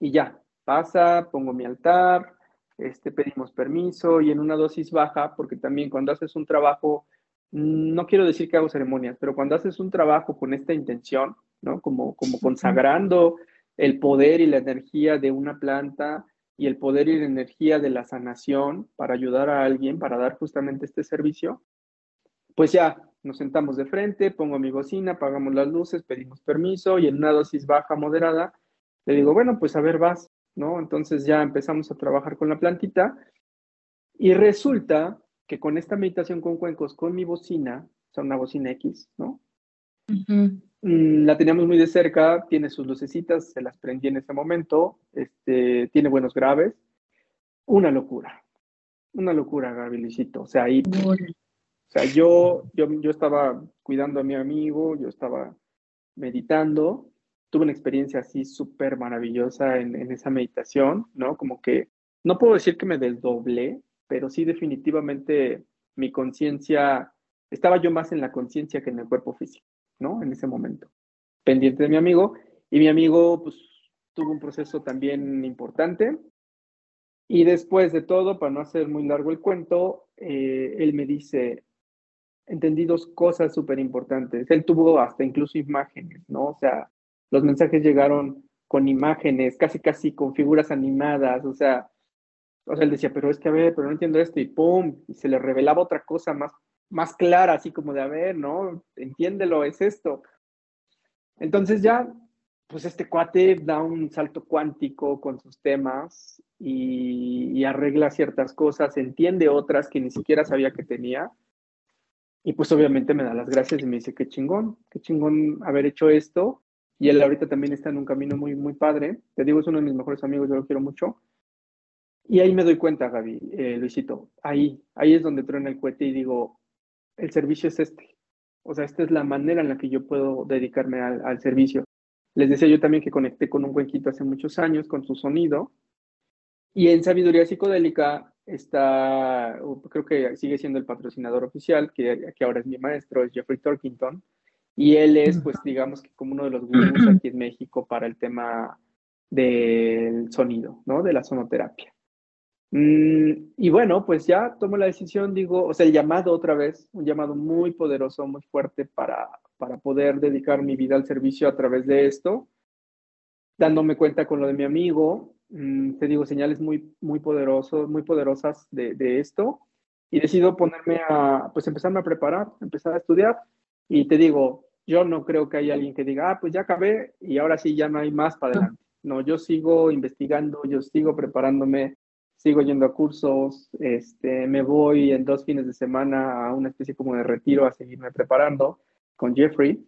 y ya, pasa, pongo mi altar, este, pedimos permiso y en una dosis baja, porque también cuando haces un trabajo, mm, no quiero decir que hago ceremonias, pero cuando haces un trabajo con esta intención, ¿no? Como, como consagrando el poder y la energía de una planta y el poder y la energía de la sanación para ayudar a alguien, para dar justamente este servicio, pues ya nos sentamos de frente, pongo mi bocina, apagamos las luces, pedimos permiso y en una dosis baja, moderada, le digo, bueno, pues a ver, vas, ¿no? Entonces ya empezamos a trabajar con la plantita y resulta que con esta meditación con cuencos, con mi bocina, o sea, una bocina X, ¿no? Mm, la teníamos muy de cerca, tiene sus lucecitas, se las prendí en ese momento, este, tiene buenos graves. Una locura, una locura, Gabrielito. O sea, ahí, o sea, yo, yo, yo estaba cuidando a mi amigo, yo estaba meditando tuve una experiencia así súper maravillosa en, esa meditación, ¿no? Como que no puedo decir que me desdoblé, pero sí definitivamente mi conciencia, estaba yo más en la conciencia que en el cuerpo físico, ¿no? En ese momento, pendiente de mi amigo, y mi amigo, pues, tuvo un proceso también importante, y después de todo, para no hacer muy largo el cuento, eh, él me dice, entendí dos cosas súper importantes. Él tuvo hasta incluso imágenes, ¿no? O sea, los mensajes llegaron con imágenes, casi casi con figuras animadas, o sea, o sea, él decía, pero es que a ver, pero no entiendo esto, y pum, y se le revelaba otra cosa más, más clara, así como de, a ver, ¿no? Entiéndelo, es esto. Entonces ya, pues este cuate da un salto cuántico con sus temas y, arregla ciertas cosas, entiende otras que ni siquiera sabía que tenía. Y pues obviamente me da las gracias y me dice, qué chingón, qué chingón haber hecho esto. Y él ahorita también está en un camino muy, muy padre. Te digo, es uno de mis mejores amigos, yo lo quiero mucho. Y ahí me doy cuenta, Gaby, eh, Luisito, ahí, ahí es donde truena el cohete y digo, el servicio es este. O sea, esta es la manera en la que yo puedo dedicarme al, servicio. Les decía yo también que conecté con un cuenquito hace muchos años, con su sonido. Y en Sabiduría Psicodélica está, creo que sigue siendo el patrocinador oficial, que, que ahora es mi maestro, es Jeffrey Torkington. Y él es, pues, digamos que como uno de los gurús aquí en México para el tema del sonido, ¿no? De la sonoterapia. Mm, y bueno, pues ya tomo la decisión, digo, o sea, el llamado otra vez, un llamado muy poderoso, muy fuerte para, para poder dedicar mi vida al servicio a través de esto, dándome cuenta con lo de mi amigo, mm, te digo, señales muy, muy poderosos, muy poderosas de, de esto, y decido ponerme a, pues empezarme a preparar, empezar a estudiar, y te digo, yo no creo que haya alguien que diga, ah, pues ya acabé y ahora sí ya no hay más para adelante. No, yo sigo investigando, yo sigo preparándome, sigo yendo a cursos, este, me voy en dos fines de semana a una especie como de retiro a seguirme preparando con Jeffrey.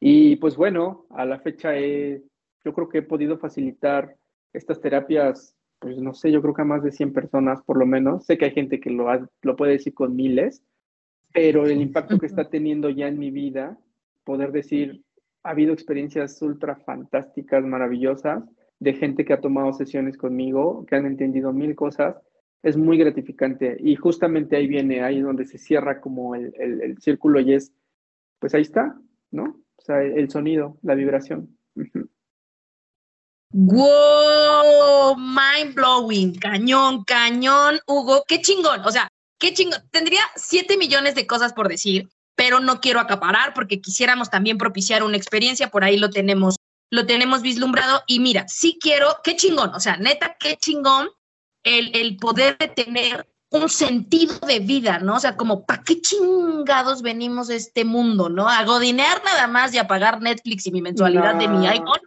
Y pues bueno, a la fecha he, yo creo que he podido facilitar estas terapias, pues no sé, yo creo que a más de 100 personas por lo menos. Sé que hay gente que lo, lo puede decir con miles, pero el impacto que está [LAUGHS] teniendo ya en mi vida, poder decir, ha habido experiencias ultra fantásticas, maravillosas, de gente que ha tomado sesiones conmigo, que han entendido mil cosas, es muy gratificante. Y justamente ahí viene, ahí donde se cierra como el, el, círculo y es, pues ahí está, ¿no? O sea, el, sonido, la vibración. ¡Wow! Mind blowing, cañón, cañón, Hugo, qué chingón. O sea, qué chingón. Tendría siete millones de cosas por decir, pero no quiero acaparar porque quisiéramos también propiciar una experiencia, por ahí lo tenemos lo tenemos vislumbrado y mira, sí quiero, qué chingón, o sea, neta, qué chingón el, el poder de tener un sentido de vida, ¿no? O sea, como, ¿para qué chingados venimos a este mundo, ¿no? A godinear nada más y a pagar Netflix y mi mensualidad no, de mi iPhone.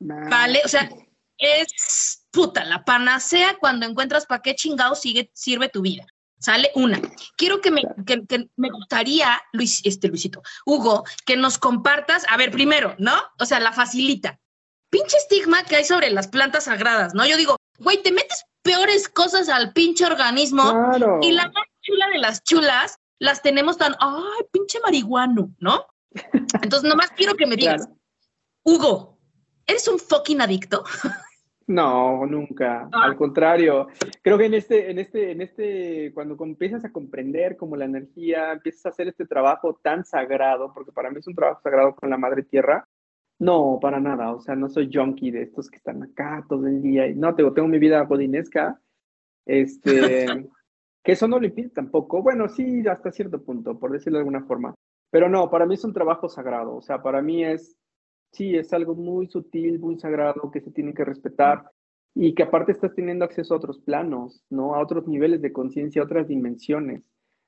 No. ¿Vale? O sea, es puta, la panacea cuando encuentras para qué chingados sigue, sirve tu vida. ¿Sale? Una. Quiero que me, que, que me gustaría, Luis, este Luisito, Hugo, que nos compartas, a ver, primero, ¿no? O sea, la facilita. Pinche estigma que hay sobre las plantas sagradas, ¿no? Yo digo, güey, te metes peores cosas al pinche organismo claro. y la más chula de las chulas las tenemos tan, ay, pinche marihuano, ¿no? Entonces, nomás quiero que me digas, claro. Hugo, ¿eres un fucking adicto? [LAUGHS] No, nunca. Ah. Al contrario, creo que en este, en este, en este, cuando empiezas a comprender como la energía, empiezas a hacer este trabajo tan sagrado, porque para mí es un trabajo sagrado con la madre tierra. No, para nada. O sea, no soy junkie de estos que están acá todo el día. No, tengo, tengo mi vida godinesca. Este, [LAUGHS] que eso no lo impide tampoco. Bueno, sí, hasta cierto punto, por decirlo de alguna forma. Pero no, para mí es un trabajo sagrado. O sea, para mí es sí, es algo muy sutil, muy sagrado que se tiene que respetar y que aparte estás teniendo acceso a otros planos, ¿no? A otros niveles de conciencia, a otras dimensiones.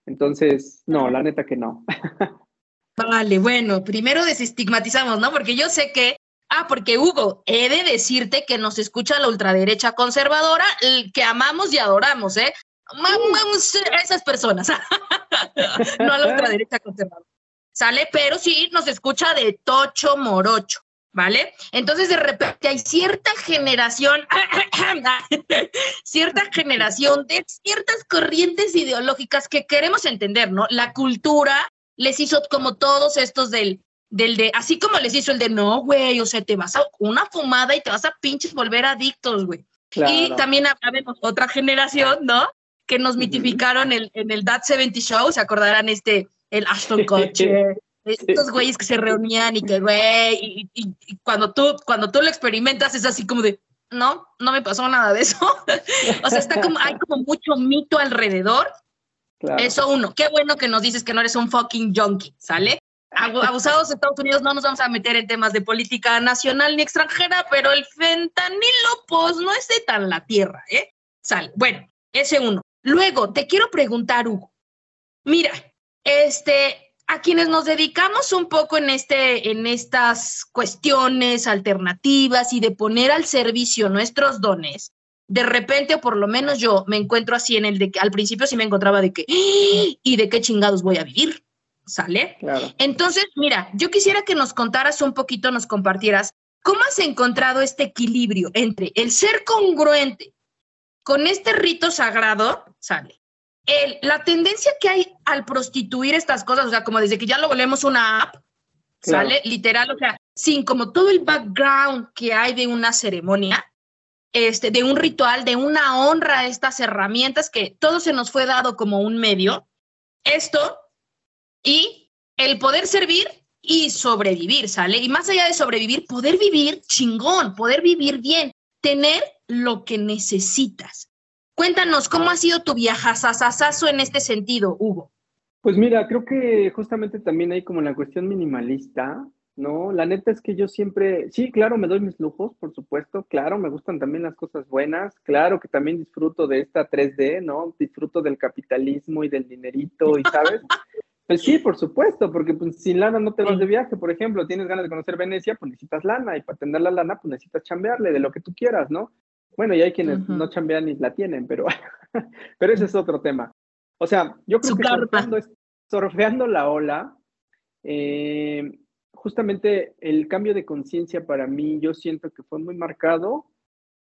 Entonces, no, la neta que no. [LAUGHS] Vale, bueno, primero desestigmatizamos, ¿no? Porque yo sé que, ah, porque Hugo, he de decirte que nos escucha la ultraderecha conservadora, que amamos y adoramos, ¿eh? Amamos a esas personas, [LAUGHS] no a la ultraderecha conservadora. ¿Sale? Pero sí nos escucha de tocho morocho, ¿vale? Entonces de repente hay cierta generación, [COUGHS] cierta generación de ciertas corrientes ideológicas que queremos entender, ¿no? La cultura les hizo como todos estos del, del de, así como les hizo el de, no, güey, o sea, te vas a una fumada y te vas a pinches volver adictos, güey. Y también habemos otra generación, ¿no? Que nos mitificaron el, en el That 70 Show, se acordarán este, el Ashton Kutcher, [LAUGHS] estos güeyes que se reunían y que, güey, y, y, cuando, tú, cuando tú lo experimentas es así como de, no, no me pasó nada de eso. [LAUGHS] o sea, está como, hay como mucho mito alrededor. Eso uno, qué bueno que nos dices que no eres un fucking junkie, ¿sale? Abusados de Estados Unidos no nos vamos a meter en temas de política nacional ni extranjera, pero el fentanilo, pues no es de tan la tierra, ¿eh? Sale. Bueno, ese uno. Luego, te quiero preguntar, Hugo. Mira, este, a quienes nos dedicamos un poco en, este, en estas cuestiones alternativas y de poner al servicio nuestros dones, de repente, o por lo menos yo me encuentro así en el de que al principio sí me encontraba de que, ¡Ah! ¿y de qué chingados voy a vivir? ¿Sale? Entonces, mira, yo quisiera que nos contaras un poquito, nos compartieras, ¿cómo has encontrado este equilibrio entre el ser congruente con este rito sagrado, ¿sale? La tendencia que hay al prostituir estas cosas, o sea, como desde que ya lo volvemos una app, sale literal, o sea, sin como todo el background que hay de una ceremonia, este, de un ritual, de una honra a estas herramientas que todo se nos fue dado como un medio, esto y el poder servir y sobrevivir, ¿sale? Y más allá de sobrevivir, poder vivir chingón, poder vivir bien, tener lo que necesitas. Cuéntanos, ¿cómo ha sido tu viajazazazazo en este sentido, Hugo? Pues mira, creo que justamente también hay como la cuestión minimalista, ¿no? La neta es que yo siempre, sí, claro, me doy mis lujos, por supuesto, claro, me gustan también las cosas buenas, claro que también disfruto de esta 3D, ¿no? Disfruto del capitalismo y del dinerito, y sabes. [LAUGHS] Pues sí, por supuesto, porque pues, sin lana no te vas de viaje, por ejemplo, tienes ganas de conocer Venecia, pues necesitas lana, y para tener la lana, pues necesitas chambearle de lo que tú quieras, ¿no? Bueno, y hay quienes no chambean ni la tienen, pero, [LAUGHS] pero ese es otro tema. O sea, yo creo que surfeando, surfeando, la ola, eh, justamente el cambio de conciencia para mí, yo siento que fue muy marcado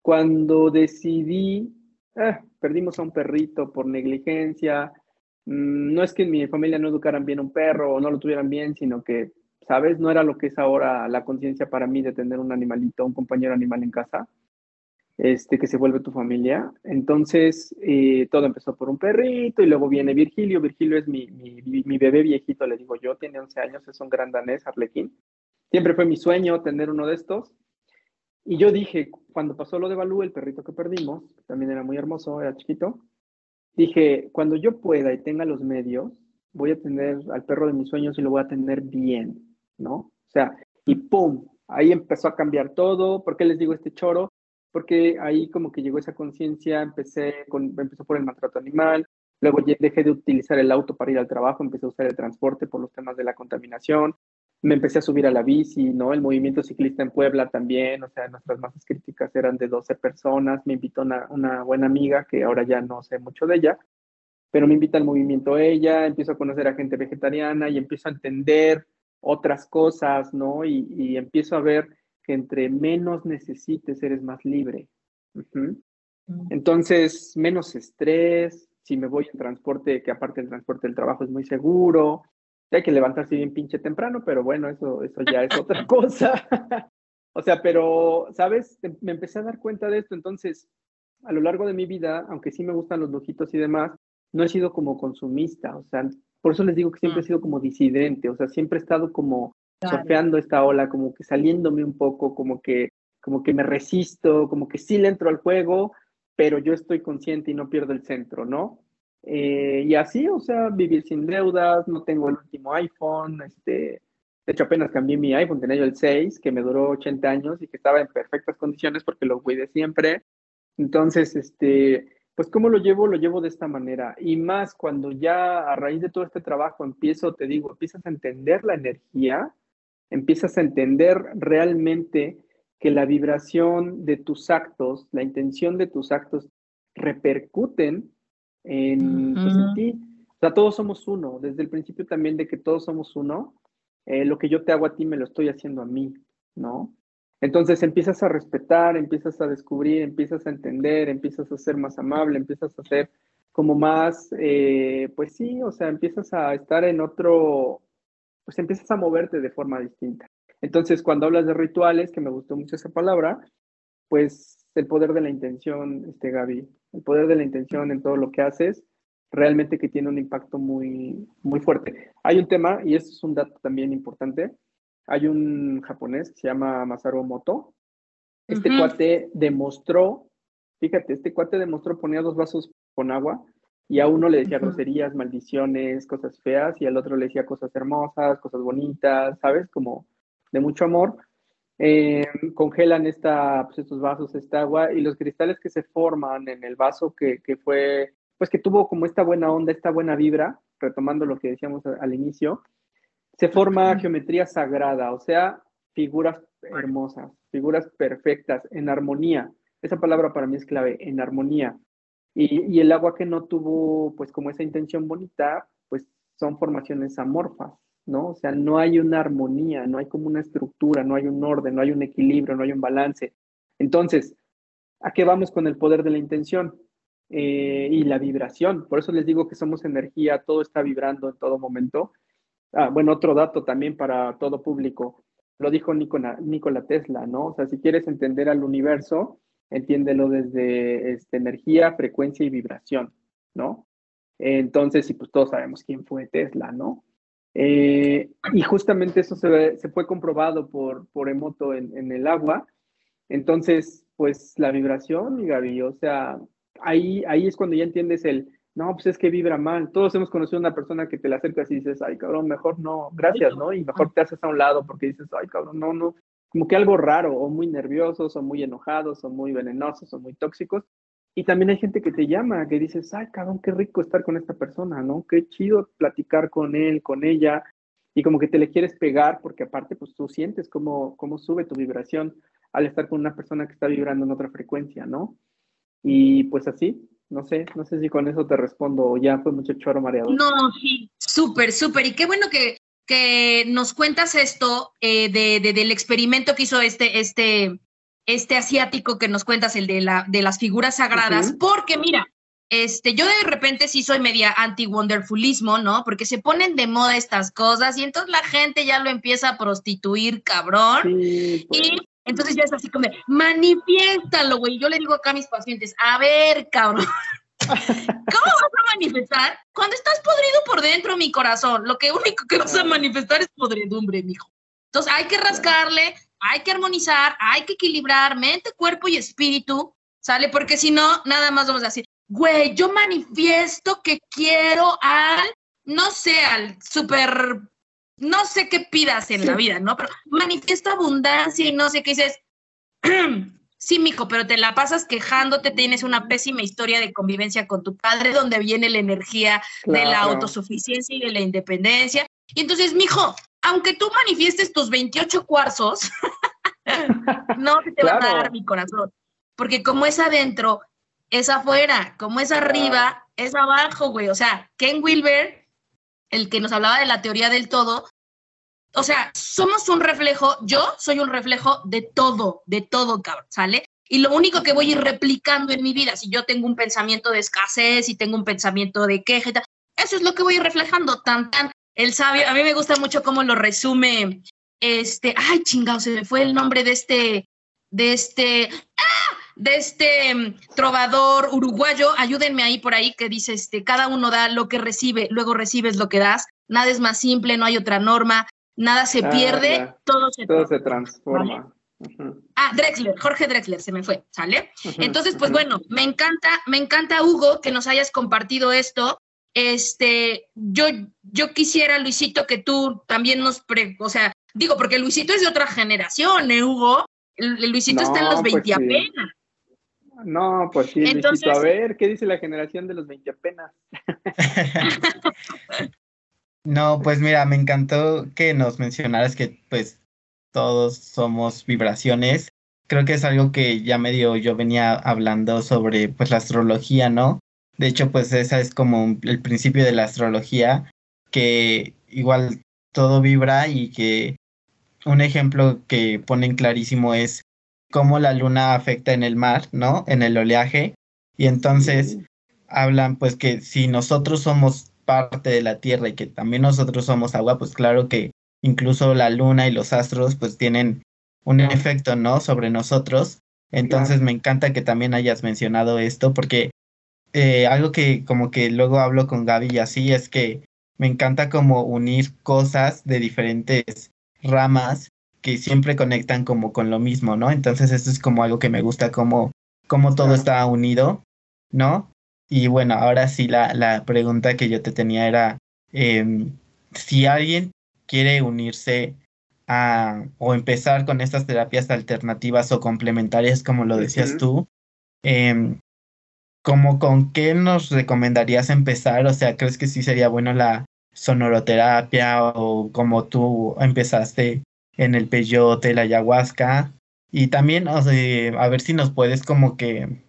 cuando decidí, ah, perdimos a un perrito por negligencia. Mm, no es que en mi familia no educaran bien un perro o no lo tuvieran bien, sino que, ¿sabes? No era lo que es ahora la conciencia para mí de tener un animalito, un compañero animal en casa este, que se vuelve tu familia. Entonces, eh, todo empezó por un perrito y luego viene Virgilio. Virgilio es mi, mi, bebé viejito, le digo yo, tiene 11 años, es un gran danés, arlequín. Siempre fue mi sueño tener uno de estos. Y yo dije, cuando pasó lo de Balú, el perrito que perdimos, que también era muy hermoso, era chiquito, dije, cuando yo pueda y tenga los medios, voy a tener al perro de mis sueños y lo voy a tener bien, ¿no? O sea, y ¡pum! Ahí empezó a cambiar todo. ¿Por qué les digo este choro? Porque ahí como que llegó esa conciencia, empecé con, empezó por el maltrato animal, luego dejé de utilizar el auto para ir al trabajo, empecé a usar el transporte por los temas de la contaminación, me empecé a subir a la bici, ¿no? El movimiento ciclista en Puebla también, o sea, nuestras masas críticas eran de 12 personas, me invitó una, una buena amiga, que ahora ya no sé mucho de ella, pero me invita al movimiento ella, empiezo a conocer a gente vegetariana y empiezo a entender otras cosas, ¿no? Y, y empiezo a ver que entre menos necesites eres más libre. Mm. Entonces, menos estrés, si me voy en transporte, que aparte el transporte del trabajo es muy seguro, hay que levantarse bien pinche temprano, pero bueno, eso, eso ya es otra [LAUGHS] cosa. o sea, pero, ¿sabes? Me empecé a dar cuenta de esto, entonces, a lo largo de mi vida, aunque sí me gustan los lujitos y demás, no he sido como consumista, o sea, por eso les digo que siempre he mm. sido como disidente, o sea, siempre he estado como surfeando esta ola, como que saliéndome un poco, como que, como que me resisto, como que sí le entro al juego, pero yo estoy consciente y no pierdo el centro, ¿no? Eh, y así, o sea, vivir sin deudas, no tengo el último iPhone, este, de hecho apenas cambié mi iPhone, tenía yo el 6, que me duró 80 años y que estaba en perfectas condiciones porque lo cuidé siempre. Entonces, este, pues ¿cómo lo llevo? Lo llevo de esta manera. Y más cuando ya a raíz de todo este trabajo empiezo, te digo, empiezas a entender la energía, empiezas a entender realmente que la vibración de tus actos, la intención de tus actos repercuten en, pues, ti. O sea, todos somos uno, desde el principio también de que todos somos uno, eh, lo que yo te hago a ti me lo estoy haciendo a mí, ¿no? Entonces empiezas a respetar, empiezas a descubrir, empiezas a entender, empiezas a ser más amable, empiezas a ser como más, eh, pues sí, o sea, empiezas a estar en otro, pues empiezas a moverte de forma distinta. Entonces, cuando hablas de rituales, que me gustó mucho esa palabra, pues el poder de la intención, este Gaby, el poder de la intención en todo lo que haces, realmente que tiene un impacto muy, muy fuerte. Hay un tema, y esto es un dato también importante, hay un japonés que se llama Masaru Moto. Este cuate demostró, fíjate, este cuate demostró, ponía dos vasos con agua y a uno le decía groserías, maldiciones, cosas feas, y al otro le decía cosas hermosas, cosas bonitas, ¿sabes? Como de mucho amor. Eh, congelan esta, pues estos vasos, esta agua, y los cristales que se forman en el vaso que, que, fue, pues que tuvo como esta buena onda, esta buena vibra, retomando lo que decíamos al inicio, se forma geometría sagrada, o sea, figuras hermosas, figuras perfectas, en armonía. Esa palabra para mí es clave, en armonía. Y, el agua que no tuvo, pues como esa intención bonita, pues son formaciones amorfas, ¿no? O sea, no hay una armonía, no hay como una estructura, no hay un orden, no hay un equilibrio, no hay un balance. Entonces, ¿a qué vamos con el poder de la intención? Eh, y la vibración. Por eso les digo que somos energía, todo está vibrando en todo momento. Ah, bueno, otro dato también para todo público. Lo dijo Nikola, Nikola Tesla, ¿no? O sea, si quieres entender al universo, entiéndelo desde este, energía, frecuencia y vibración, ¿no? Entonces, y pues todos sabemos quién fue Tesla, ¿no? Eh, y justamente eso se, se, fue comprobado por, por Emoto en, en, el agua. Entonces, pues la vibración, Gaby, o sea, ahí, ahí es cuando ya entiendes el, no, pues es que vibra mal. Todos hemos conocido a una persona que te la acercas y dices, ay, cabrón, mejor no, gracias, ¿no? Y mejor te haces a un lado porque dices, ay, cabrón, no, no, como que algo raro, o muy nerviosos, o muy enojados, o muy venenosos, o muy tóxicos. Y también hay gente que te llama, que dices, ay, cabrón, qué rico estar con esta persona, ¿no? Qué chido platicar con él, con ella, y como que te le quieres pegar, porque aparte, pues tú sientes cómo, cómo sube tu vibración al estar con una persona que está vibrando en otra frecuencia, ¿no? Y pues así, no sé, no sé si con eso te respondo o ya fue mucho choro mareado. No, sí, súper, súper. Y qué bueno que, que nos cuentas esto eh, de, de, del experimento que hizo este, este, este asiático que nos cuentas, el de, la, de las figuras sagradas, uh -huh. porque mira, este, yo de repente sí soy media anti-wonderfulismo, ¿no? Porque se ponen de moda estas cosas y entonces la gente ya lo empieza a prostituir, cabrón. Sí, pues. Y entonces ya es así como, manifiéstalo, güey. Yo le digo acá a mis pacientes, a ver, cabrón. ¿Cómo vas a manifestar cuando estás podrido por dentro, mi corazón? Lo que único que vas a manifestar es podredumbre, mijo. Entonces hay que rascarle, hay que armonizar, hay que equilibrar mente, cuerpo y espíritu, ¿sale? Porque si no, nada más vamos a decir, güey, yo manifiesto que quiero al, no sé, al súper, no sé qué pidas en la vida, ¿no? Pero manifiesto abundancia y no sé qué dices. [CLEARS THROAT] Sí, mijo, pero te la pasas quejándote, tienes una pésima historia de convivencia con tu padre, donde viene la energía claro. de la autosuficiencia y de la independencia. Y entonces, mijo, aunque tú manifiestes tus 28 cuarzos, [LAUGHS] no te claro. van a dar mi corazón. Porque como es adentro, es afuera, como es arriba, es abajo, güey. O sea, Ken Wilber, el que nos hablaba de la teoría del todo, o sea, somos un reflejo, yo soy un reflejo de todo, de todo, cabrón, ¿sale? Y lo único que voy a ir replicando en mi vida, si yo tengo un pensamiento de escasez, si tengo un pensamiento de queja, eso es lo que voy a ir reflejando, tan, tan. El sabio, a mí me gusta mucho cómo lo resume, este, ay, chingado, se me fue el nombre de este, de este, ¡ah! de este um, trovador uruguayo, ayúdenme ahí por ahí, que dice, este, cada uno da lo que recibe, luego recibes lo que das, nada es más simple, no hay otra norma, nada se pierde, ah, todo se todo se transforma. ¿vale? Uh -huh. Ah, Drexler, Jorge Drexler, se me fue, ¿sale? Uh -huh, Entonces, pues uh -huh. bueno, me encanta, me encanta, Hugo, que nos hayas compartido esto. Este, yo, yo quisiera, Luisito, que tú también nos, pre, o sea, digo, porque Luisito es de otra generación, ¿eh, Hugo? Luisito no, está en los 20 pues sí. apenas. No, pues sí, Entonces, Luisito, a ver, ¿qué dice la generación de los 20 apenas? [LAUGHS] [LAUGHS] No, pues mira, me encantó que nos mencionaras que pues todos somos vibraciones. Creo que es algo que ya medio yo venía hablando sobre pues la astrología, ¿no? De hecho, pues esa es como el principio de la astrología, que igual todo vibra y que un ejemplo que ponen clarísimo es cómo la luna afecta en el mar, ¿no? En el oleaje. Y entonces hablan pues que si nosotros somos parte de la Tierra y que también nosotros somos agua, pues claro que incluso la luna y los astros pues tienen un efecto, ¿no? Sobre nosotros. Entonces Claro. me encanta que también hayas mencionado esto porque eh, algo que como que luego hablo con Gaby y así es que me encanta como unir cosas de diferentes ramas que siempre conectan como con lo mismo, ¿no? Entonces esto es como algo que me gusta como, como todo Claro. está unido, ¿no? Y bueno, ahora sí la, la pregunta que yo te tenía era em, si alguien quiere unirse a o empezar con estas terapias alternativas o complementarias, como lo decías tú, em, como con qué nos recomendarías empezar? O sea, ¿crees que sí sería bueno la sonoroterapia o como tú empezaste en el peyote, la ayahuasca? Y también, o sea, a ver si nos puedes como que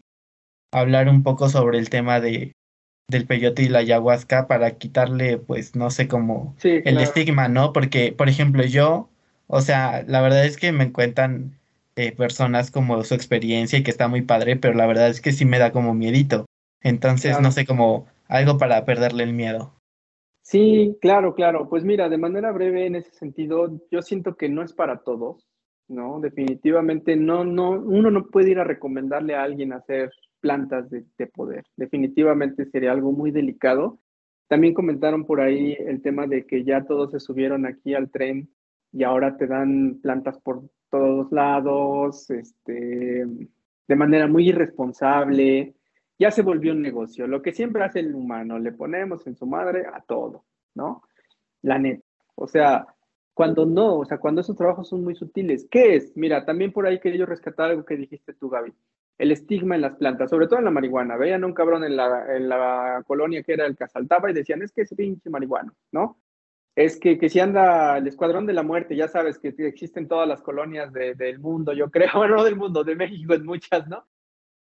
hablar un poco sobre el tema de del peyote y la ayahuasca para quitarle, pues, no sé, como Sí, el claro. estigma, ¿no? Porque, por ejemplo, yo, o sea, la verdad es que me cuentan eh, personas como su experiencia y que está muy padre, pero la verdad es que sí me da como miedito. Entonces, Claro. no sé, como algo para perderle el miedo. Sí, claro, claro. Pues mira, de manera breve en ese sentido, yo siento que no es para todos, ¿no? Definitivamente no, no, uno no puede ir a recomendarle a alguien hacer plantas de, de poder. Definitivamente sería algo muy delicado. También comentaron por ahí el tema de que ya todos se subieron aquí al tren y ahora te dan plantas por todos lados, este, de manera muy irresponsable. Ya se volvió un negocio. Lo que siempre hace el humano, le ponemos en su madre a todo, ¿no? La neta. O sea, cuando no, o sea, cuando esos trabajos son muy sutiles. ¿Qué es? Mira, también por ahí quería yo rescatar algo que dijiste tú, Gaby. El estigma en las plantas, sobre todo en la marihuana. Veían a un cabrón en la, en la colonia que era el que asaltaba y decían, es que es pinche marihuano, ¿no? Es que, que si anda el escuadrón de la muerte, ya sabes que existen todas las colonias de, del mundo, yo creo, [LAUGHS] no del mundo, de México en muchas, ¿no?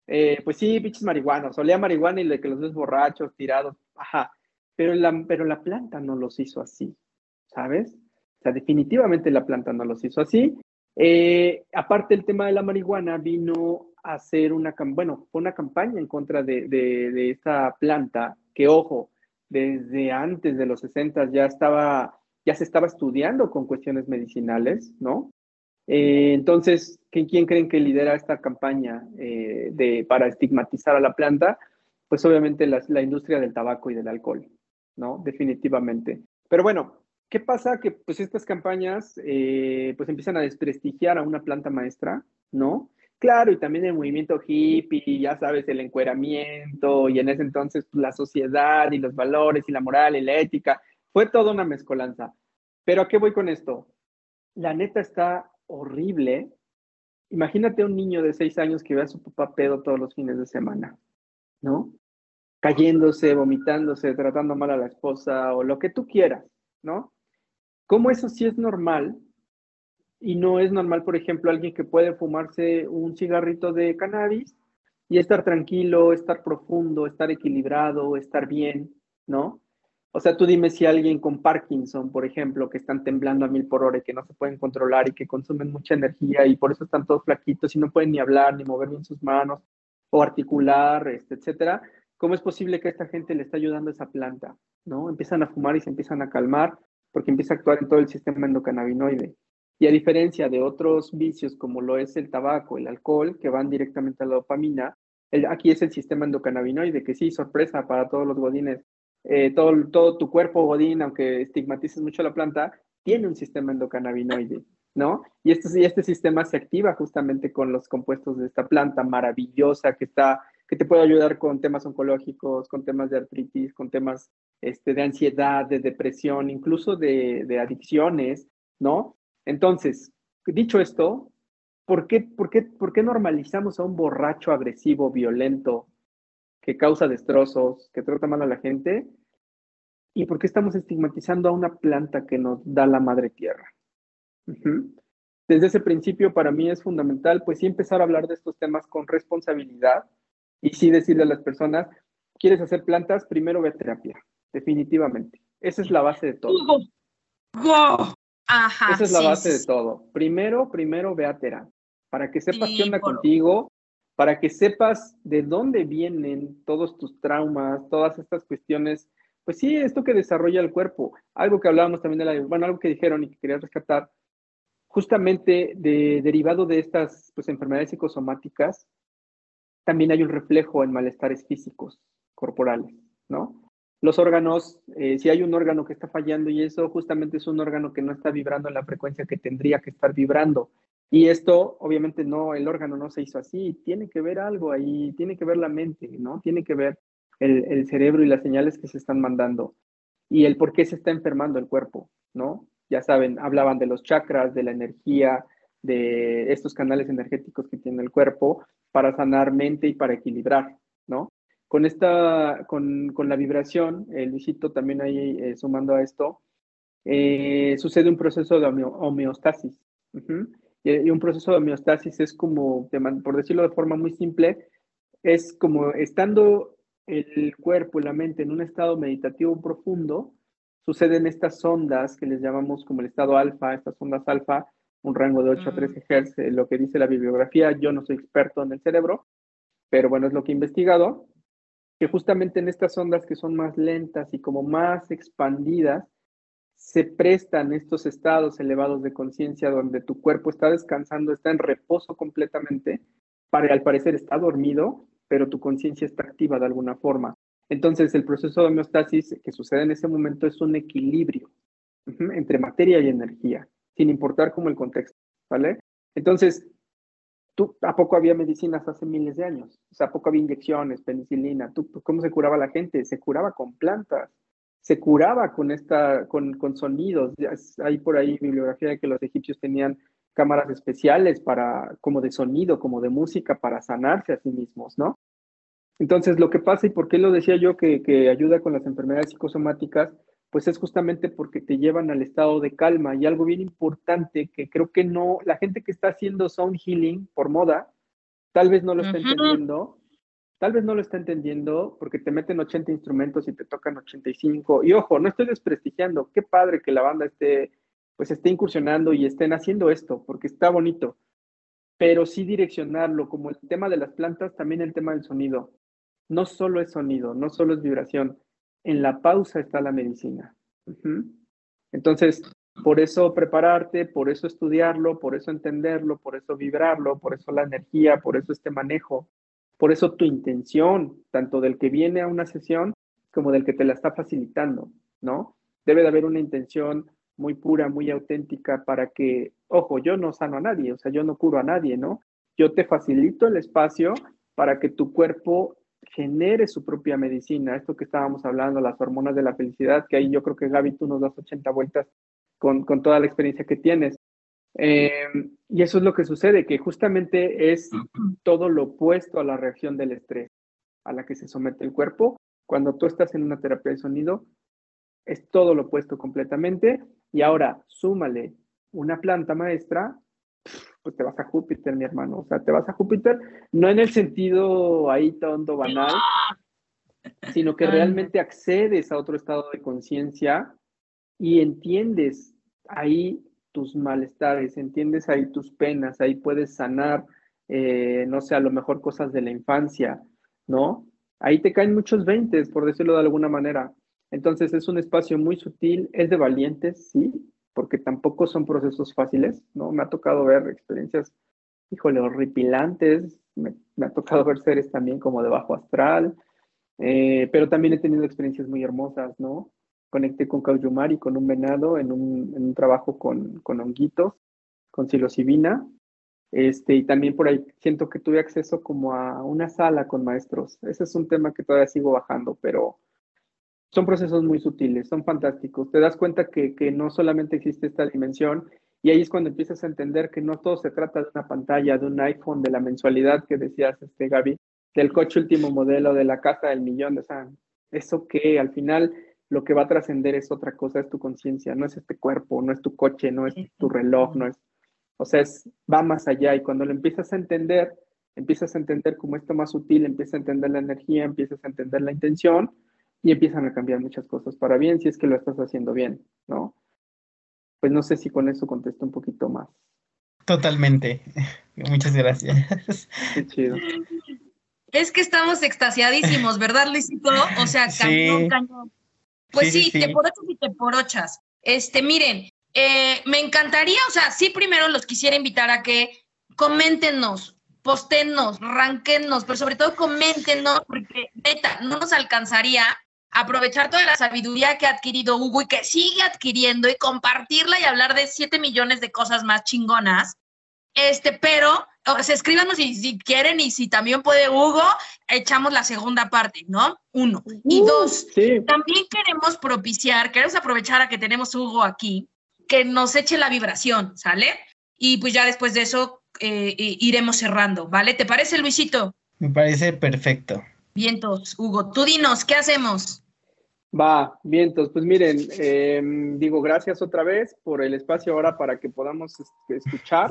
Eh, pues sí, pinches marihuanos, olía marihuana y de que los ves borrachos, tirados, ajá, pero la, pero la planta no los hizo así, ¿sabes? O sea, definitivamente la planta no los hizo así. Eh, aparte, el tema de la marihuana vino hacer una, bueno, una campaña en contra de, de, de esta planta, que ojo, desde antes de los 60 ya estaba, ya se estaba estudiando con cuestiones medicinales, ¿no? Eh, entonces, ¿quién creen que lidera esta campaña eh, de, para estigmatizar a la planta? Pues obviamente la, la, industria del tabaco y del alcohol, ¿no? Definitivamente. Pero bueno, ¿qué pasa? Que pues estas campañas eh, pues empiezan a desprestigiar a una planta maestra, ¿no? Claro, y también el movimiento hippie, ya sabes, el encueramiento, y en ese entonces pues, la sociedad y los valores y la moral y la ética, fue toda una mezcolanza. Pero ¿a qué voy con esto? La neta está horrible. Imagínate un niño de seis años que ve a su papá pedo todos los fines de semana, ¿no? Cayéndose, vomitándose, tratando mal a la esposa o lo que tú quieras, ¿no? ¿Cómo eso sí es normal? Y no es normal, por ejemplo, alguien que puede fumarse un cigarrito de cannabis y estar tranquilo, estar profundo, estar equilibrado, estar bien, ¿no? O sea, tú dime si alguien con Parkinson, por ejemplo, que están temblando a mil por hora y que no se pueden controlar y que consumen mucha energía y por eso están todos flaquitos y no pueden ni hablar ni mover bien sus manos o articular, este, etcétera. ¿Cómo es posible que esta gente le está ayudando a esa planta? ¿No? Empiezan a fumar y se empiezan a calmar porque empieza a actuar en todo el sistema endocannabinoide. Y a diferencia de otros vicios como lo es el tabaco, el alcohol, que van directamente a la dopamina, aquí es el sistema endocannabinoide, que sí, sorpresa para todos los godines. Eh, todo, todo tu cuerpo godín, aunque estigmatices mucho la planta, tiene un sistema endocannabinoide, ¿no? Y este, y este sistema se activa justamente con los compuestos de esta planta maravillosa que está que te puede ayudar con temas oncológicos, con temas de artritis, con temas este, de ansiedad, de depresión, incluso de adicciones, ¿no? Entonces, dicho esto, ¿por qué, por, qué, ¿por qué normalizamos a un borracho agresivo, violento, que causa destrozos, que trata mal a la gente? ¿Y por qué estamos estigmatizando a una planta que nos da la madre tierra? Desde ese principio para mí es fundamental, pues sí empezar a hablar de estos temas con responsabilidad y sí decirle a las personas, ¿quieres hacer plantas? Primero ve a terapia, definitivamente. Esa es la base de todo. Ajá, Esa es la sí, base sí, de todo. Primero, primero ve a terapia, para que sepas Sí, qué onda por- contigo, para que sepas de dónde vienen todos tus traumas, todas estas cuestiones. Pues sí, esto que desarrolla el cuerpo. Algo que hablábamos también de la, bueno, algo que dijeron y que quería rescatar. justamente de, derivado de estas pues, enfermedades psicosomáticas, también hay un reflejo en malestares físicos corporales, ¿no? Los órganos, eh, si hay un órgano que está fallando y eso justamente es un órgano que no está vibrando en la frecuencia que tendría que estar vibrando. Y esto, obviamente, no, el órgano no se hizo así, tiene que ver algo ahí, tiene que ver la mente, ¿no? Tiene que ver el, el cerebro y las señales que se están mandando y el por qué se está enfermando el cuerpo, ¿no? Ya saben, hablaban de los chakras, de la energía, de estos canales energéticos que tiene el cuerpo para sanar mente y para equilibrar, ¿no? Con esta, con, con la vibración, el Luisito también ahí eh, sumando a esto, eh, sucede un proceso de homeostasis. y, un proceso de homeostasis es como, por decirlo de forma muy simple, es como estando el cuerpo y la mente en un estado meditativo profundo, suceden estas ondas que les llamamos como el estado alfa, estas ondas alfa, un rango de 8 a 13 Hz, eh, lo que dice la bibliografía, yo no soy experto en el cerebro, pero bueno, es lo que he investigado, que justamente en estas ondas que son más lentas y como más expandidas, se prestan estos estados elevados de conciencia donde tu cuerpo está descansando, está en reposo completamente, para al parecer está dormido, pero tu conciencia está activa de alguna forma. Entonces, el proceso de homeostasis que sucede en ese momento es un equilibrio entre materia y energía, sin importar cómo el contexto, ¿vale? Entonces, ¿tú, ¿a poco había medicinas hace miles de años? O ¿a poco había inyecciones, penicilina? ¿Tú, ¿Cómo se curaba la gente? Se curaba con plantas, se curaba con, esta, con, con sonidos. Hay por ahí bibliografía de que los egipcios tenían cámaras especiales para, como de sonido, como de música, para sanarse a sí mismos, ¿no? Entonces, lo que pasa y por qué lo decía yo que, que ayuda con las enfermedades psicosomáticas, pues es justamente porque te llevan al estado de calma y algo bien importante que creo que no, la gente que está haciendo sound healing por moda, tal vez no lo está entendiendo, tal vez no lo está entendiendo porque te meten 80 instrumentos y te tocan 85. Y ojo, no estoy desprestigiando, qué padre que la banda esté pues esté incursionando y estén haciendo esto, porque está bonito, pero sí direccionarlo, como el tema de las plantas, también el tema del sonido. No solo es sonido, no solo es vibración, en la pausa está la medicina. Entonces, por eso prepararte, por eso estudiarlo, por eso entenderlo, por eso vibrarlo, por eso la energía, por eso este manejo, por eso tu intención, tanto del que viene a una sesión como del que te la está facilitando, ¿no? Debe de haber una intención muy pura, muy auténtica para que, ojo, yo no sano a nadie, o sea, yo no curo a nadie, ¿no? Yo te facilito el espacio para que tu cuerpo genere su propia medicina, esto que estábamos hablando, las hormonas de la felicidad, que ahí yo creo que Gaby, tú nos das 80 vueltas con, toda la experiencia que tienes. Em, y eso es lo que sucede, que justamente es todo lo opuesto a la reacción del estrés a la que se somete el cuerpo. Cuando tú estás en una terapia de sonido, es todo lo opuesto completamente. Y ahora, súmale una planta maestra, pues te vas a Júpiter, mi hermano. O sea, te vas a Júpiter, no en el sentido ahí tonto, banal, [LAUGHS] sino que realmente accedes a otro estado de conciencia y entiendes ahí tus malestares, entiendes ahí tus penas, ahí puedes sanar, eh, no sé, a lo mejor cosas de la infancia, ¿no? Ahí te caen muchos veintes, por decirlo de alguna manera. Entonces es un espacio muy sutil, es de valientes, sí, porque tampoco son procesos fáciles, ¿no? Me ha tocado ver experiencias, híjole, horripilantes, me, ha tocado [LAUGHS] ver seres también como de bajo astral, eh, pero también he tenido experiencias muy hermosas, ¿no? Conecté con Cauyumari, con un venado, en un, en un trabajo con, con honguitos, con psilocibina, este, y también por ahí siento que tuve acceso como a una sala con maestros. Ese es un tema que todavía sigo bajando, pero son procesos muy sutiles, son fantásticos. Te das cuenta que, no solamente existe esta dimensión y ahí es cuando empiezas a entender que no todo se trata de una pantalla, de un iPhone, de la mensualidad que decías, este, Gaby, del coche último modelo, de la casa del millón, o sea, eso que al final lo que va a trascender es otra cosa, es tu conciencia, no es este cuerpo, no es tu coche, no es tu reloj, no es, o sea, es, va más allá y cuando lo empiezas a entender, empiezas a entender como esto más sutil, empiezas a entender la energía, empiezas a entender la intención, y empiezan a cambiar muchas cosas para bien si es que lo estás haciendo bien, ¿no? Pues no sé si con eso contesto un poquito más. Totalmente. [LAUGHS] Muchas gracias. Qué chido. Es que estamos extasiadísimos, ¿verdad, Luisito? O sea, cañón, cañón. Pues sí, te por ochas y te por ochas. Este, miren, eh, me encantaría, o sea, sí primero los quisiera invitar a que coméntenos, postenos, ranquenos, pero sobre todo coméntenos, porque neta, no nos alcanzaría aprovechar toda la sabiduría que ha adquirido Hugo y que sigue adquiriendo y compartirla y hablar de 7 millones de cosas más chingonas. Este, pero, o sea, escríbanos si, si quieren y si también puede Hugo, echamos la segunda parte, ¿no? Uno. Y Uh, dos, Sí, también queremos propiciar, queremos aprovechar a que tenemos Hugo aquí, que nos eche la vibración, ¿sale? Y pues ya después de eso eh, i- iremos cerrando, ¿vale? ¿Te parece, Luisito? Me parece perfecto. Vientos, Hugo, tú dinos, ¿qué hacemos? Va, vientos. Pues miren, eh, digo gracias otra vez por el espacio ahora para que podamos este, escuchar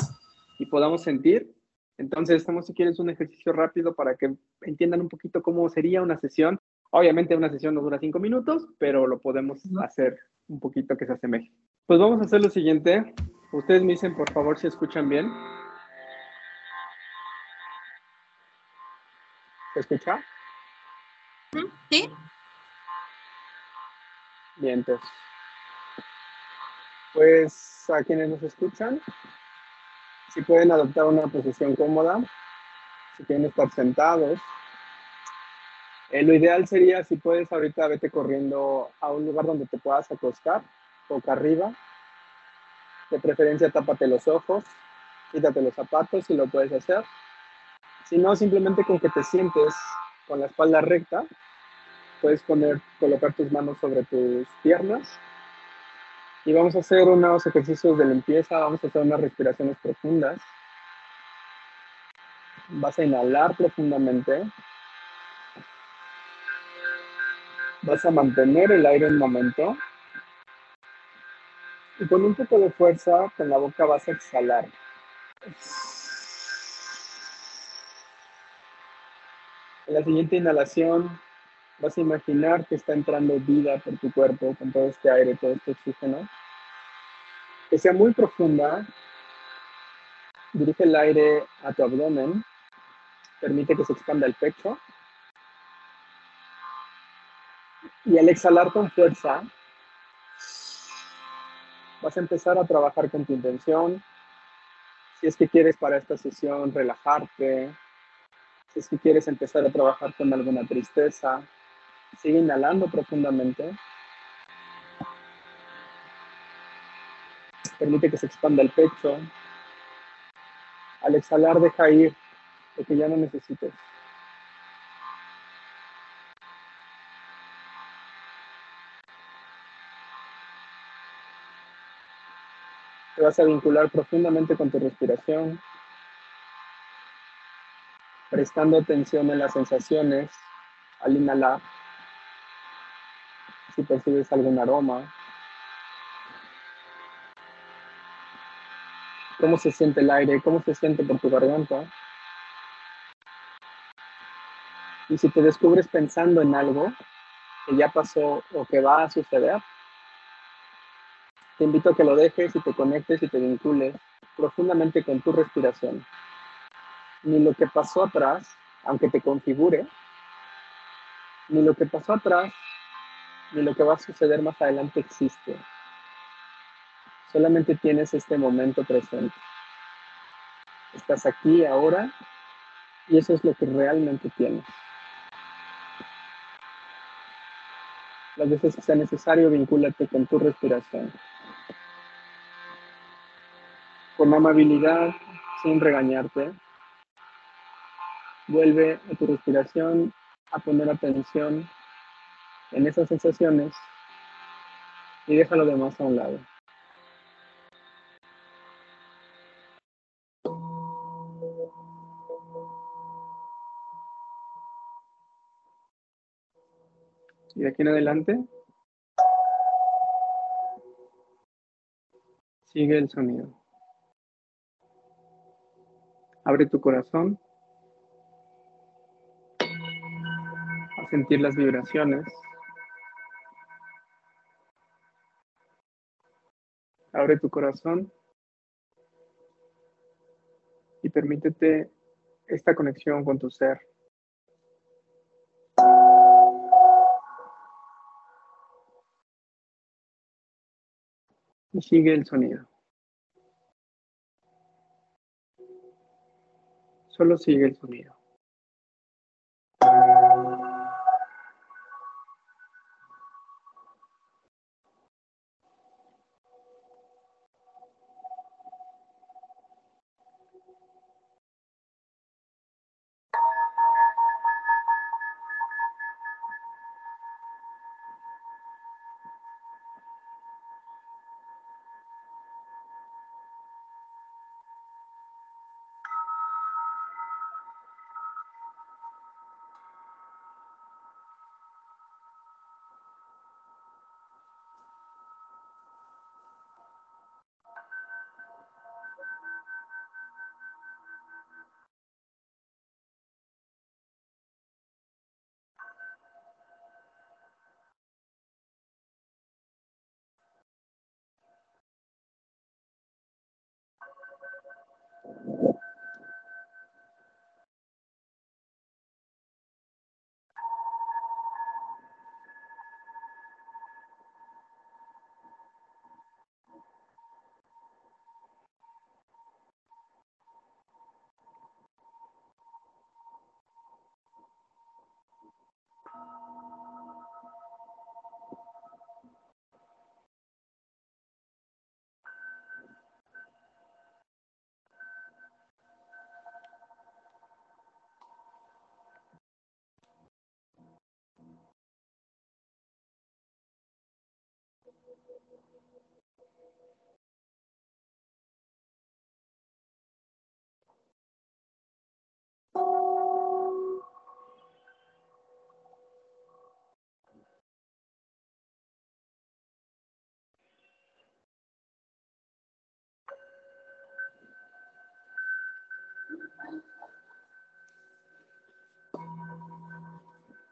y podamos sentir. Entonces, estamos, si quieres, un ejercicio rápido para que entiendan un poquito cómo sería una sesión. Obviamente una sesión no dura cinco minutos, pero lo podemos hacer un poquito que se asemeje. Pues vamos a hacer lo siguiente. Ustedes me dicen, por favor, si escuchan bien. ¿Se escucha? ¿Sí? Bien, entonces. Pues a quienes nos escuchan, si pueden adoptar una posición cómoda, si quieren estar sentados. Eh, lo ideal sería, si puedes, ahorita vete corriendo a un lugar donde te puedas acostar, boca arriba. De preferencia, tápate los ojos, quítate los zapatos si lo puedes hacer. Si no, simplemente con que te sientes con la espalda recta, puedes poner, colocar tus manos sobre tus piernas y vamos a hacer unos ejercicios de limpieza, vamos a hacer unas respiraciones profundas. Vas a inhalar profundamente. Vas a mantener el aire un momento. Y con un poco de fuerza, con la boca vas a exhalar. En la siguiente inhalación, vas a imaginar que está entrando vida por tu cuerpo con todo este aire, todo este oxígeno. Que sea muy profunda. Dirige el aire a tu abdomen. Permite que se expanda el pecho. Y al exhalar con fuerza, vas a empezar a trabajar con tu intención. Si es que quieres para esta sesión relajarte, si es que quieres empezar a trabajar con alguna tristeza, sigue inhalando profundamente. Permite que se expanda el pecho. Al exhalar, deja ir lo que ya no necesites. Te vas a vincular profundamente con tu respiración, prestando atención en las sensaciones al inhalar. Si percibes algún aroma. ¿Cómo se siente el aire? ¿Cómo se siente por tu garganta? Y si te descubres pensando en algo que ya pasó o que va a suceder, te invito a que lo dejes y te conectes y te vincules profundamente con tu respiración. Ni lo que pasó atrás, aunque te configure, ni lo que pasó atrás, ni lo que va a suceder más adelante existe. Solamente tienes este momento presente. Estás aquí ahora y eso es lo que realmente tienes. Las veces que sea necesario, vincúlate con tu respiración. Con amabilidad, sin regañarte, vuelve a tu respiración a poner atención en esas sensaciones y deja lo demás a un lado. Y de aquí en adelante, sigue el sonido. Abre tu corazón a sentir las vibraciones. Abre tu corazón y permítete esta conexión con tu ser. Y sigue el sonido. Solo sigue el sonido.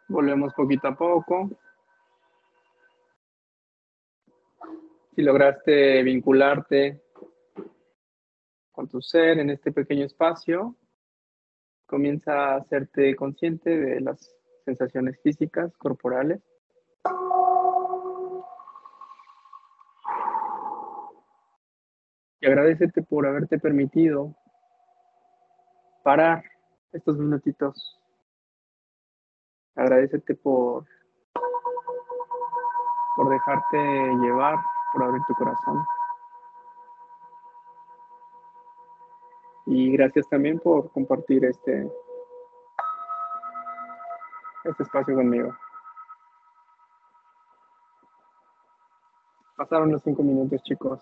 Volvemos poquito a poco. Si lograste vincularte con tu ser en este pequeño espacio, comienza a hacerte consciente de las sensaciones físicas, corporales. Y agradecete por haberte permitido parar estos minutitos agradecete por, por dejarte llevar, por abrir tu corazón. Y gracias también por compartir este, este espacio conmigo. Pasaron los cinco minutos, chicos.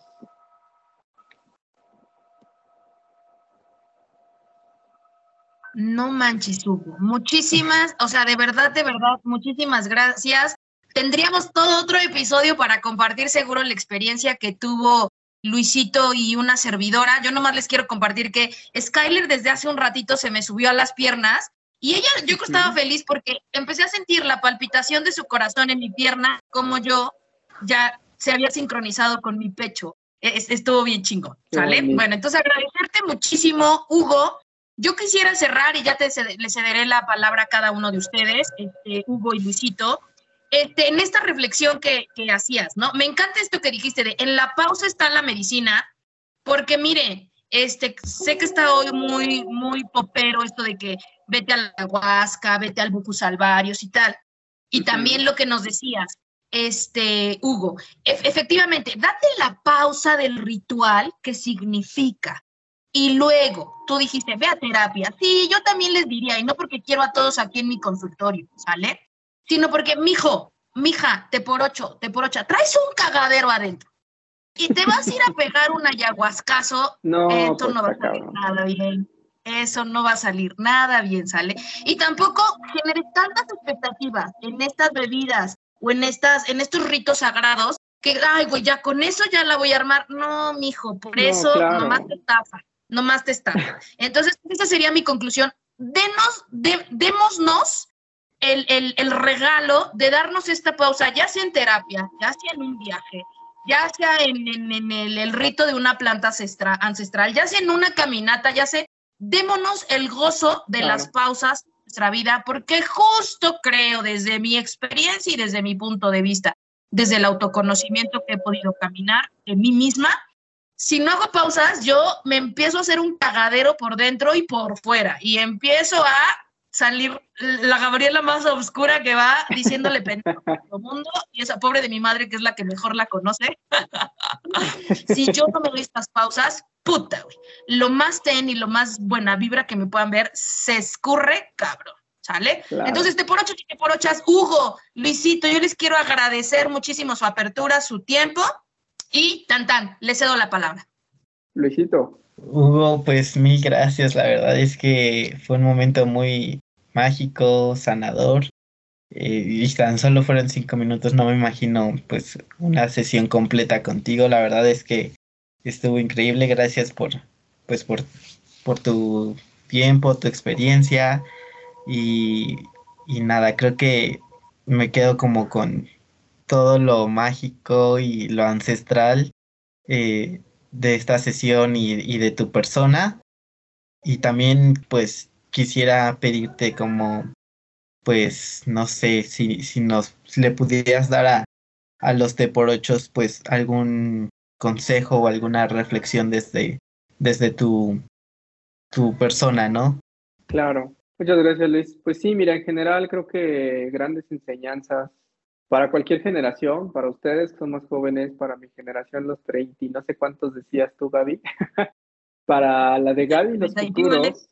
No manches, Hugo. Muchísimas, o sea, de verdad, de verdad, muchísimas gracias. Tendríamos todo otro episodio para compartir seguro la experiencia que tuvo Luisito y una servidora. Yo nomás les quiero compartir que Skyler desde hace un ratito se me subió a las piernas y ella, yo estaba feliz porque empecé a sentir la palpitación de su corazón en mi pierna, como yo ya se había sincronizado con mi pecho. estuvo bien chingo, ¿sale? Bueno, entonces agradecerte muchísimo, Hugo, yo quisiera cerrar y ya te le cederé la palabra a cada uno de ustedes, este, Hugo y Luisito, este, en esta reflexión que, que, hacías, ¿no? Me encanta esto que dijiste de en la pausa está la medicina, porque mire, este, sé que está hoy muy, muy popero esto de que vete a la huasca, vete al bucus alvarios y tal. Y también lo que nos decías, este, Hugo, efectivamente, date la pausa del ritual que significa y luego tú dijiste, ve a terapia. Sí, yo también les diría, y no porque quiero a todos aquí en mi consultorio, ¿sale? Sino porque, mijo, mija, te por ocho, te por ocho, traes un cagadero adentro. Y te vas a ir a pegar un ayahuascazo. [LAUGHS] No, esto pues, no va a salir nada bien. Eso no va a salir nada bien, ¿sale? Y tampoco generes tantas expectativas en estas bebidas o en, estas, en estos ritos sagrados que, ay, güey, ya con eso ya la voy a armar. No, mijo, por eso nomás te estafa nomás te está. Entonces, esa sería mi conclusión. Denos, démonos el, el, regalo de darnos esta pausa, ya sea en terapia, ya sea en un viaje, ya sea en, en, el, rito de una planta ancestral, ancestral, ya sea en una caminata, ya sea, démonos el gozo de las pausas de nuestra vida, porque justo creo desde mi experiencia y desde mi punto de vista, desde el autoconocimiento que he podido caminar en mí misma. Si no hago pausas, yo me empiezo a hacer un cagadero por dentro y por fuera y empiezo a salir la Gabriela más oscura que va diciéndole pendejo a todo el mundo y esa pobre de mi madre que es la que mejor la conoce. [LAUGHS] si yo no me doy estas pausas, puta, güey. Lo más ten y lo más buena vibra que me puedan ver se escurre, cabrón. ¿Sale? Entonces, te por ocho, te por ochas, Hugo, Luisito, yo les quiero agradecer muchísimo su apertura, su tiempo y tan tan, les cedo la palabra. Luisito. Hugo, pues mil gracias. La verdad es que fue un momento muy mágico, sanador. Eh, y tan solo fueron cinco minutos, no me imagino pues una sesión completa contigo. La verdad es que estuvo increíble. Gracias por pues por, por tu tiempo, tu experiencia. Y, nada, creo que me quedo como con todo lo mágico y lo ancestral eh, de esta sesión y, y, de tu persona. Y también pues quisiera pedirte como, pues no sé, si, si nos le pudieras dar a, a los T por ochos pues algún consejo o alguna reflexión desde, desde tu, tu persona, ¿no? Claro. Muchas gracias, Luis. Pues sí, mira, en general creo que grandes enseñanzas para cualquier generación, para ustedes que son más jóvenes, para mi generación, los 30, y no sé cuántos decías tú, Gaby, [LAUGHS] para la de Gaby, los futuros,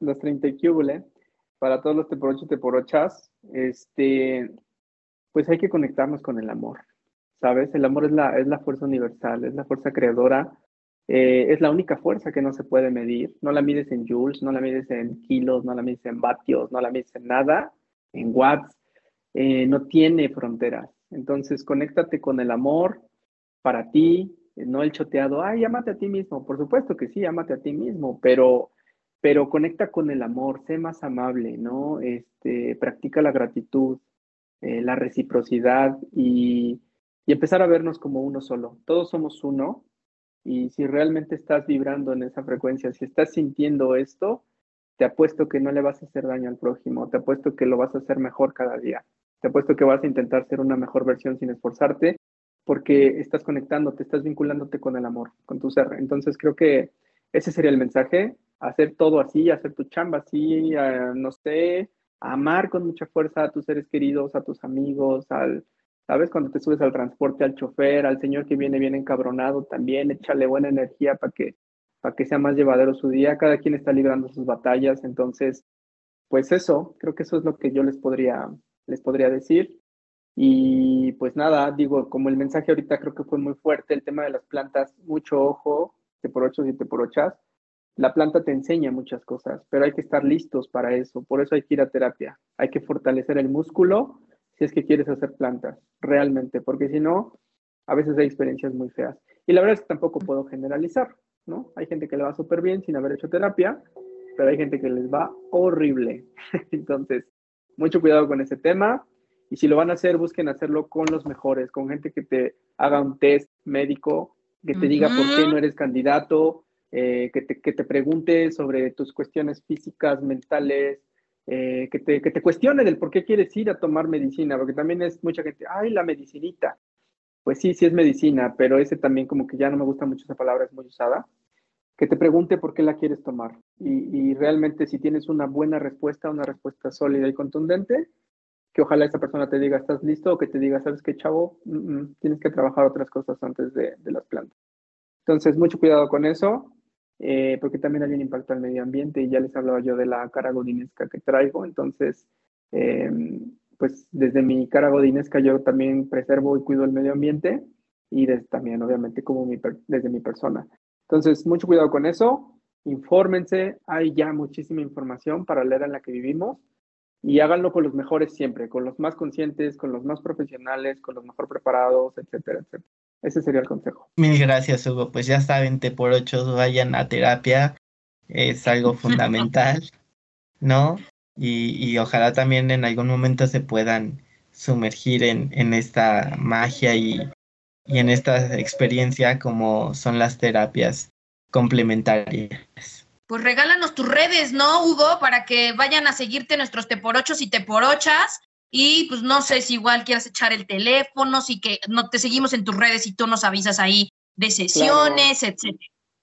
los 30 y para todos los teporochos y teporochas, este, pues hay que conectarnos con el amor, ¿sabes? El amor es la, es la fuerza universal, es la fuerza creadora eh, es la única fuerza que no se puede medir. No la mides en joules, no la mides en kilos, no la mides en vatios, no la mides en nada, en watts. Eh, no tiene fronteras. Entonces, conéctate con el amor para ti, no el choteado, ay, llámate a ti mismo. Por supuesto que sí, llámate a ti mismo, pero, pero conecta con el amor, sé más amable, ¿no? Este, practica la gratitud, eh, la reciprocidad y, y empezar a vernos como uno solo. Todos somos uno, y si realmente estás vibrando en esa frecuencia, si estás sintiendo esto, te apuesto que no le vas a hacer daño al prójimo, te apuesto que lo vas a hacer mejor cada día, te apuesto que vas a intentar ser una mejor versión sin esforzarte, porque estás conectándote, estás vinculándote con el amor, con tu ser. Entonces creo que ese sería el mensaje, hacer todo así, hacer tu chamba así, no sé, amar con mucha fuerza a tus seres queridos, a tus amigos, al, ¿sabes? Cuando te subes al transporte, al chofer, al señor que viene bien encabronado también, échale buena energía para que, para que sea más llevadero su día. Cada quien está librando sus batallas, entonces, pues eso, creo que eso es lo que yo les podría, les podría decir. Y pues nada, digo, como el mensaje ahorita creo que fue muy fuerte, el tema de las plantas, mucho ojo, te por ocho y te por ochas. La planta te enseña muchas cosas, pero hay que estar listos para eso. Por eso hay que ir a terapia. Hay que fortalecer el músculo si es que quieres hacer plantas, realmente, porque si no, a veces hay experiencias muy feas. Y la verdad es que tampoco puedo generalizar, ¿no? Hay gente que le va súper bien sin haber hecho terapia, pero hay gente que les va horrible. [LAUGHS] Entonces, mucho cuidado con ese tema. Y si lo van a hacer, busquen hacerlo con los mejores, con gente que te haga un test médico, que te diga por qué no eres candidato, eh, que, te, que te pregunte sobre tus cuestiones físicas, mentales, eh, que, te, que te cuestione del por qué quieres ir a tomar medicina, porque también es mucha gente, ay, la medicinita. Pues sí, sí es medicina, pero ese también como que ya no me gusta mucho esa palabra, es muy usada. Que te pregunte por qué la quieres tomar. Y, realmente si tienes una buena respuesta, una respuesta sólida y contundente, que ojalá esa persona te diga, ¿estás listo? O que te diga, ¿sabes qué, chavo? tienes que trabajar otras cosas antes de, las plantas. Entonces, mucho cuidado con eso. Eh, porque también hay un impacto al medio ambiente y ya les hablaba yo de la cara godinesca que traigo, entonces, em, pues desde mi cara godinesca yo también preservo y cuido el medio ambiente y desde, también obviamente como desde mi persona. Entonces, mucho cuidado con eso, infórmense, hay ya muchísima información para leer en la que vivimos y háganlo con los mejores siempre, con los más conscientes, con los más profesionales, con los mejor preparados, etcétera, etcétera. Ese sería el consejo. Mil gracias, Hugo. Pues ya saben, te por ocho vayan a terapia. Es algo [LAUGHS] fundamental, ¿no? Y, ojalá también en algún momento se puedan sumergir en, en esta magia y, y en esta experiencia como son las terapias complementarias. Pues regálanos tus redes, ¿no, Hugo? Para que vayan a seguirte nuestros teporochos y teporochas Y pues no sé si igual quieras echar el teléfono, si que no te seguimos en tus redes y tú nos avisas ahí de sesiones, etcétera.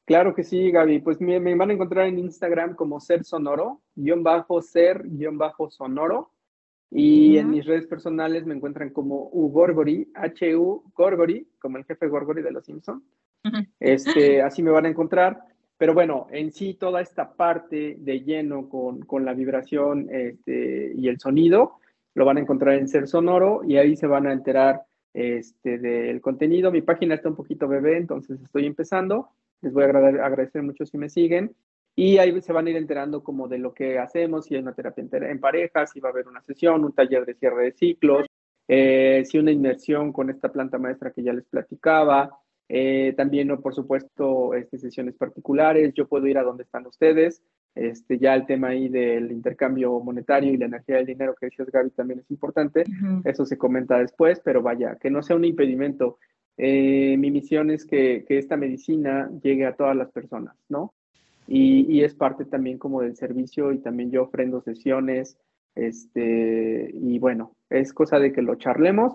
Claro que sí, Gaby. Pues me, me, van a encontrar en Instagram como ser sonoro, guion bajo ser, guion bajo sonoro. Y en mis redes personales me encuentran como U Gorgori, H-U Gorgori, como el jefe Gorgori de los [LAUGHS] Este, así me van a encontrar. Pero bueno, en sí toda esta parte de lleno con, con la vibración este, y el sonido lo van a encontrar en Ser Sonoro y ahí se van a enterar este, del contenido. Mi página está un poquito bebé, entonces estoy empezando. Les voy a agradecer mucho si me siguen. Y ahí se van a ir enterando como de lo que hacemos, si hay una terapia en pareja, si va a haber una sesión, un taller de cierre de ciclos, eh, si una inmersión con esta planta maestra que ya les platicaba, eh, también, por supuesto, este, sesiones particulares, yo puedo ir a donde están ustedes, este, ya el tema ahí del intercambio monetario y la energía del dinero que decías Gaby también es importante, eso se comenta después, pero vaya, que no sea un impedimento. Eh, mi misión es que, que, esta medicina llegue a todas las personas, ¿no? y, es parte también como del servicio y también yo ofrendo sesiones, este, y bueno, es cosa de que lo charlemos,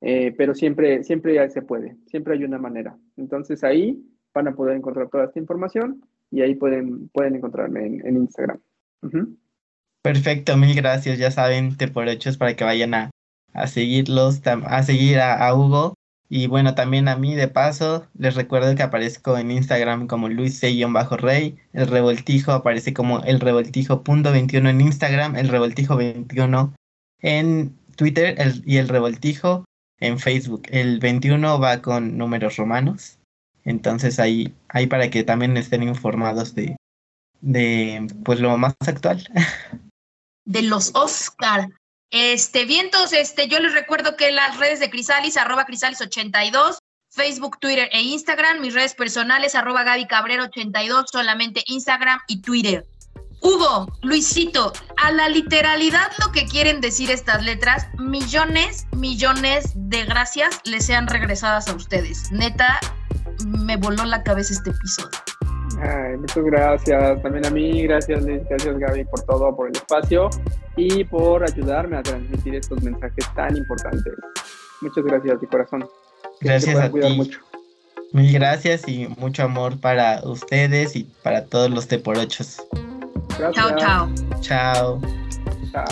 eh, pero siempre, siempre ya se puede, siempre hay una manera. Entonces ahí van a poder encontrar toda esta información y ahí pueden, pueden encontrarme en, Instagram. Perfecto, mil gracias. Ya saben, te por hechos para que vayan a, a seguirlos, a seguir a Hugo y bueno, también a mí de paso, les recuerdo que aparezco en Instagram como Luis rey el revoltijo aparece como el revoltijo.21 en Instagram, el revoltijo21 en Twitter y el revoltijo en Facebook. El 21 va con números romanos, entonces ahí, ahí para que también estén informados de, de pues lo más actual. [LAUGHS] De los Oscar. Este, vientos, este, yo les recuerdo que las redes de Crisalis, arroba Crisalis82, Facebook, Twitter e Instagram, mis redes personales, arroba Gaby Cabrera82, solamente Instagram y Twitter. Hugo, Luisito, a la literalidad lo que quieren decir estas letras, millones, millones de gracias les sean regresadas a ustedes. Neta, me voló la cabeza este episodio. Ay, muchas gracias. También a mí, gracias Liz, gracias Gaby por todo, por el espacio y por ayudarme a transmitir estos mensajes tan importantes. Muchas gracias de corazón. Gracias a ti. Mucho. Mil gracias y mucho amor para ustedes y para todos los Rất chào, chao chao chao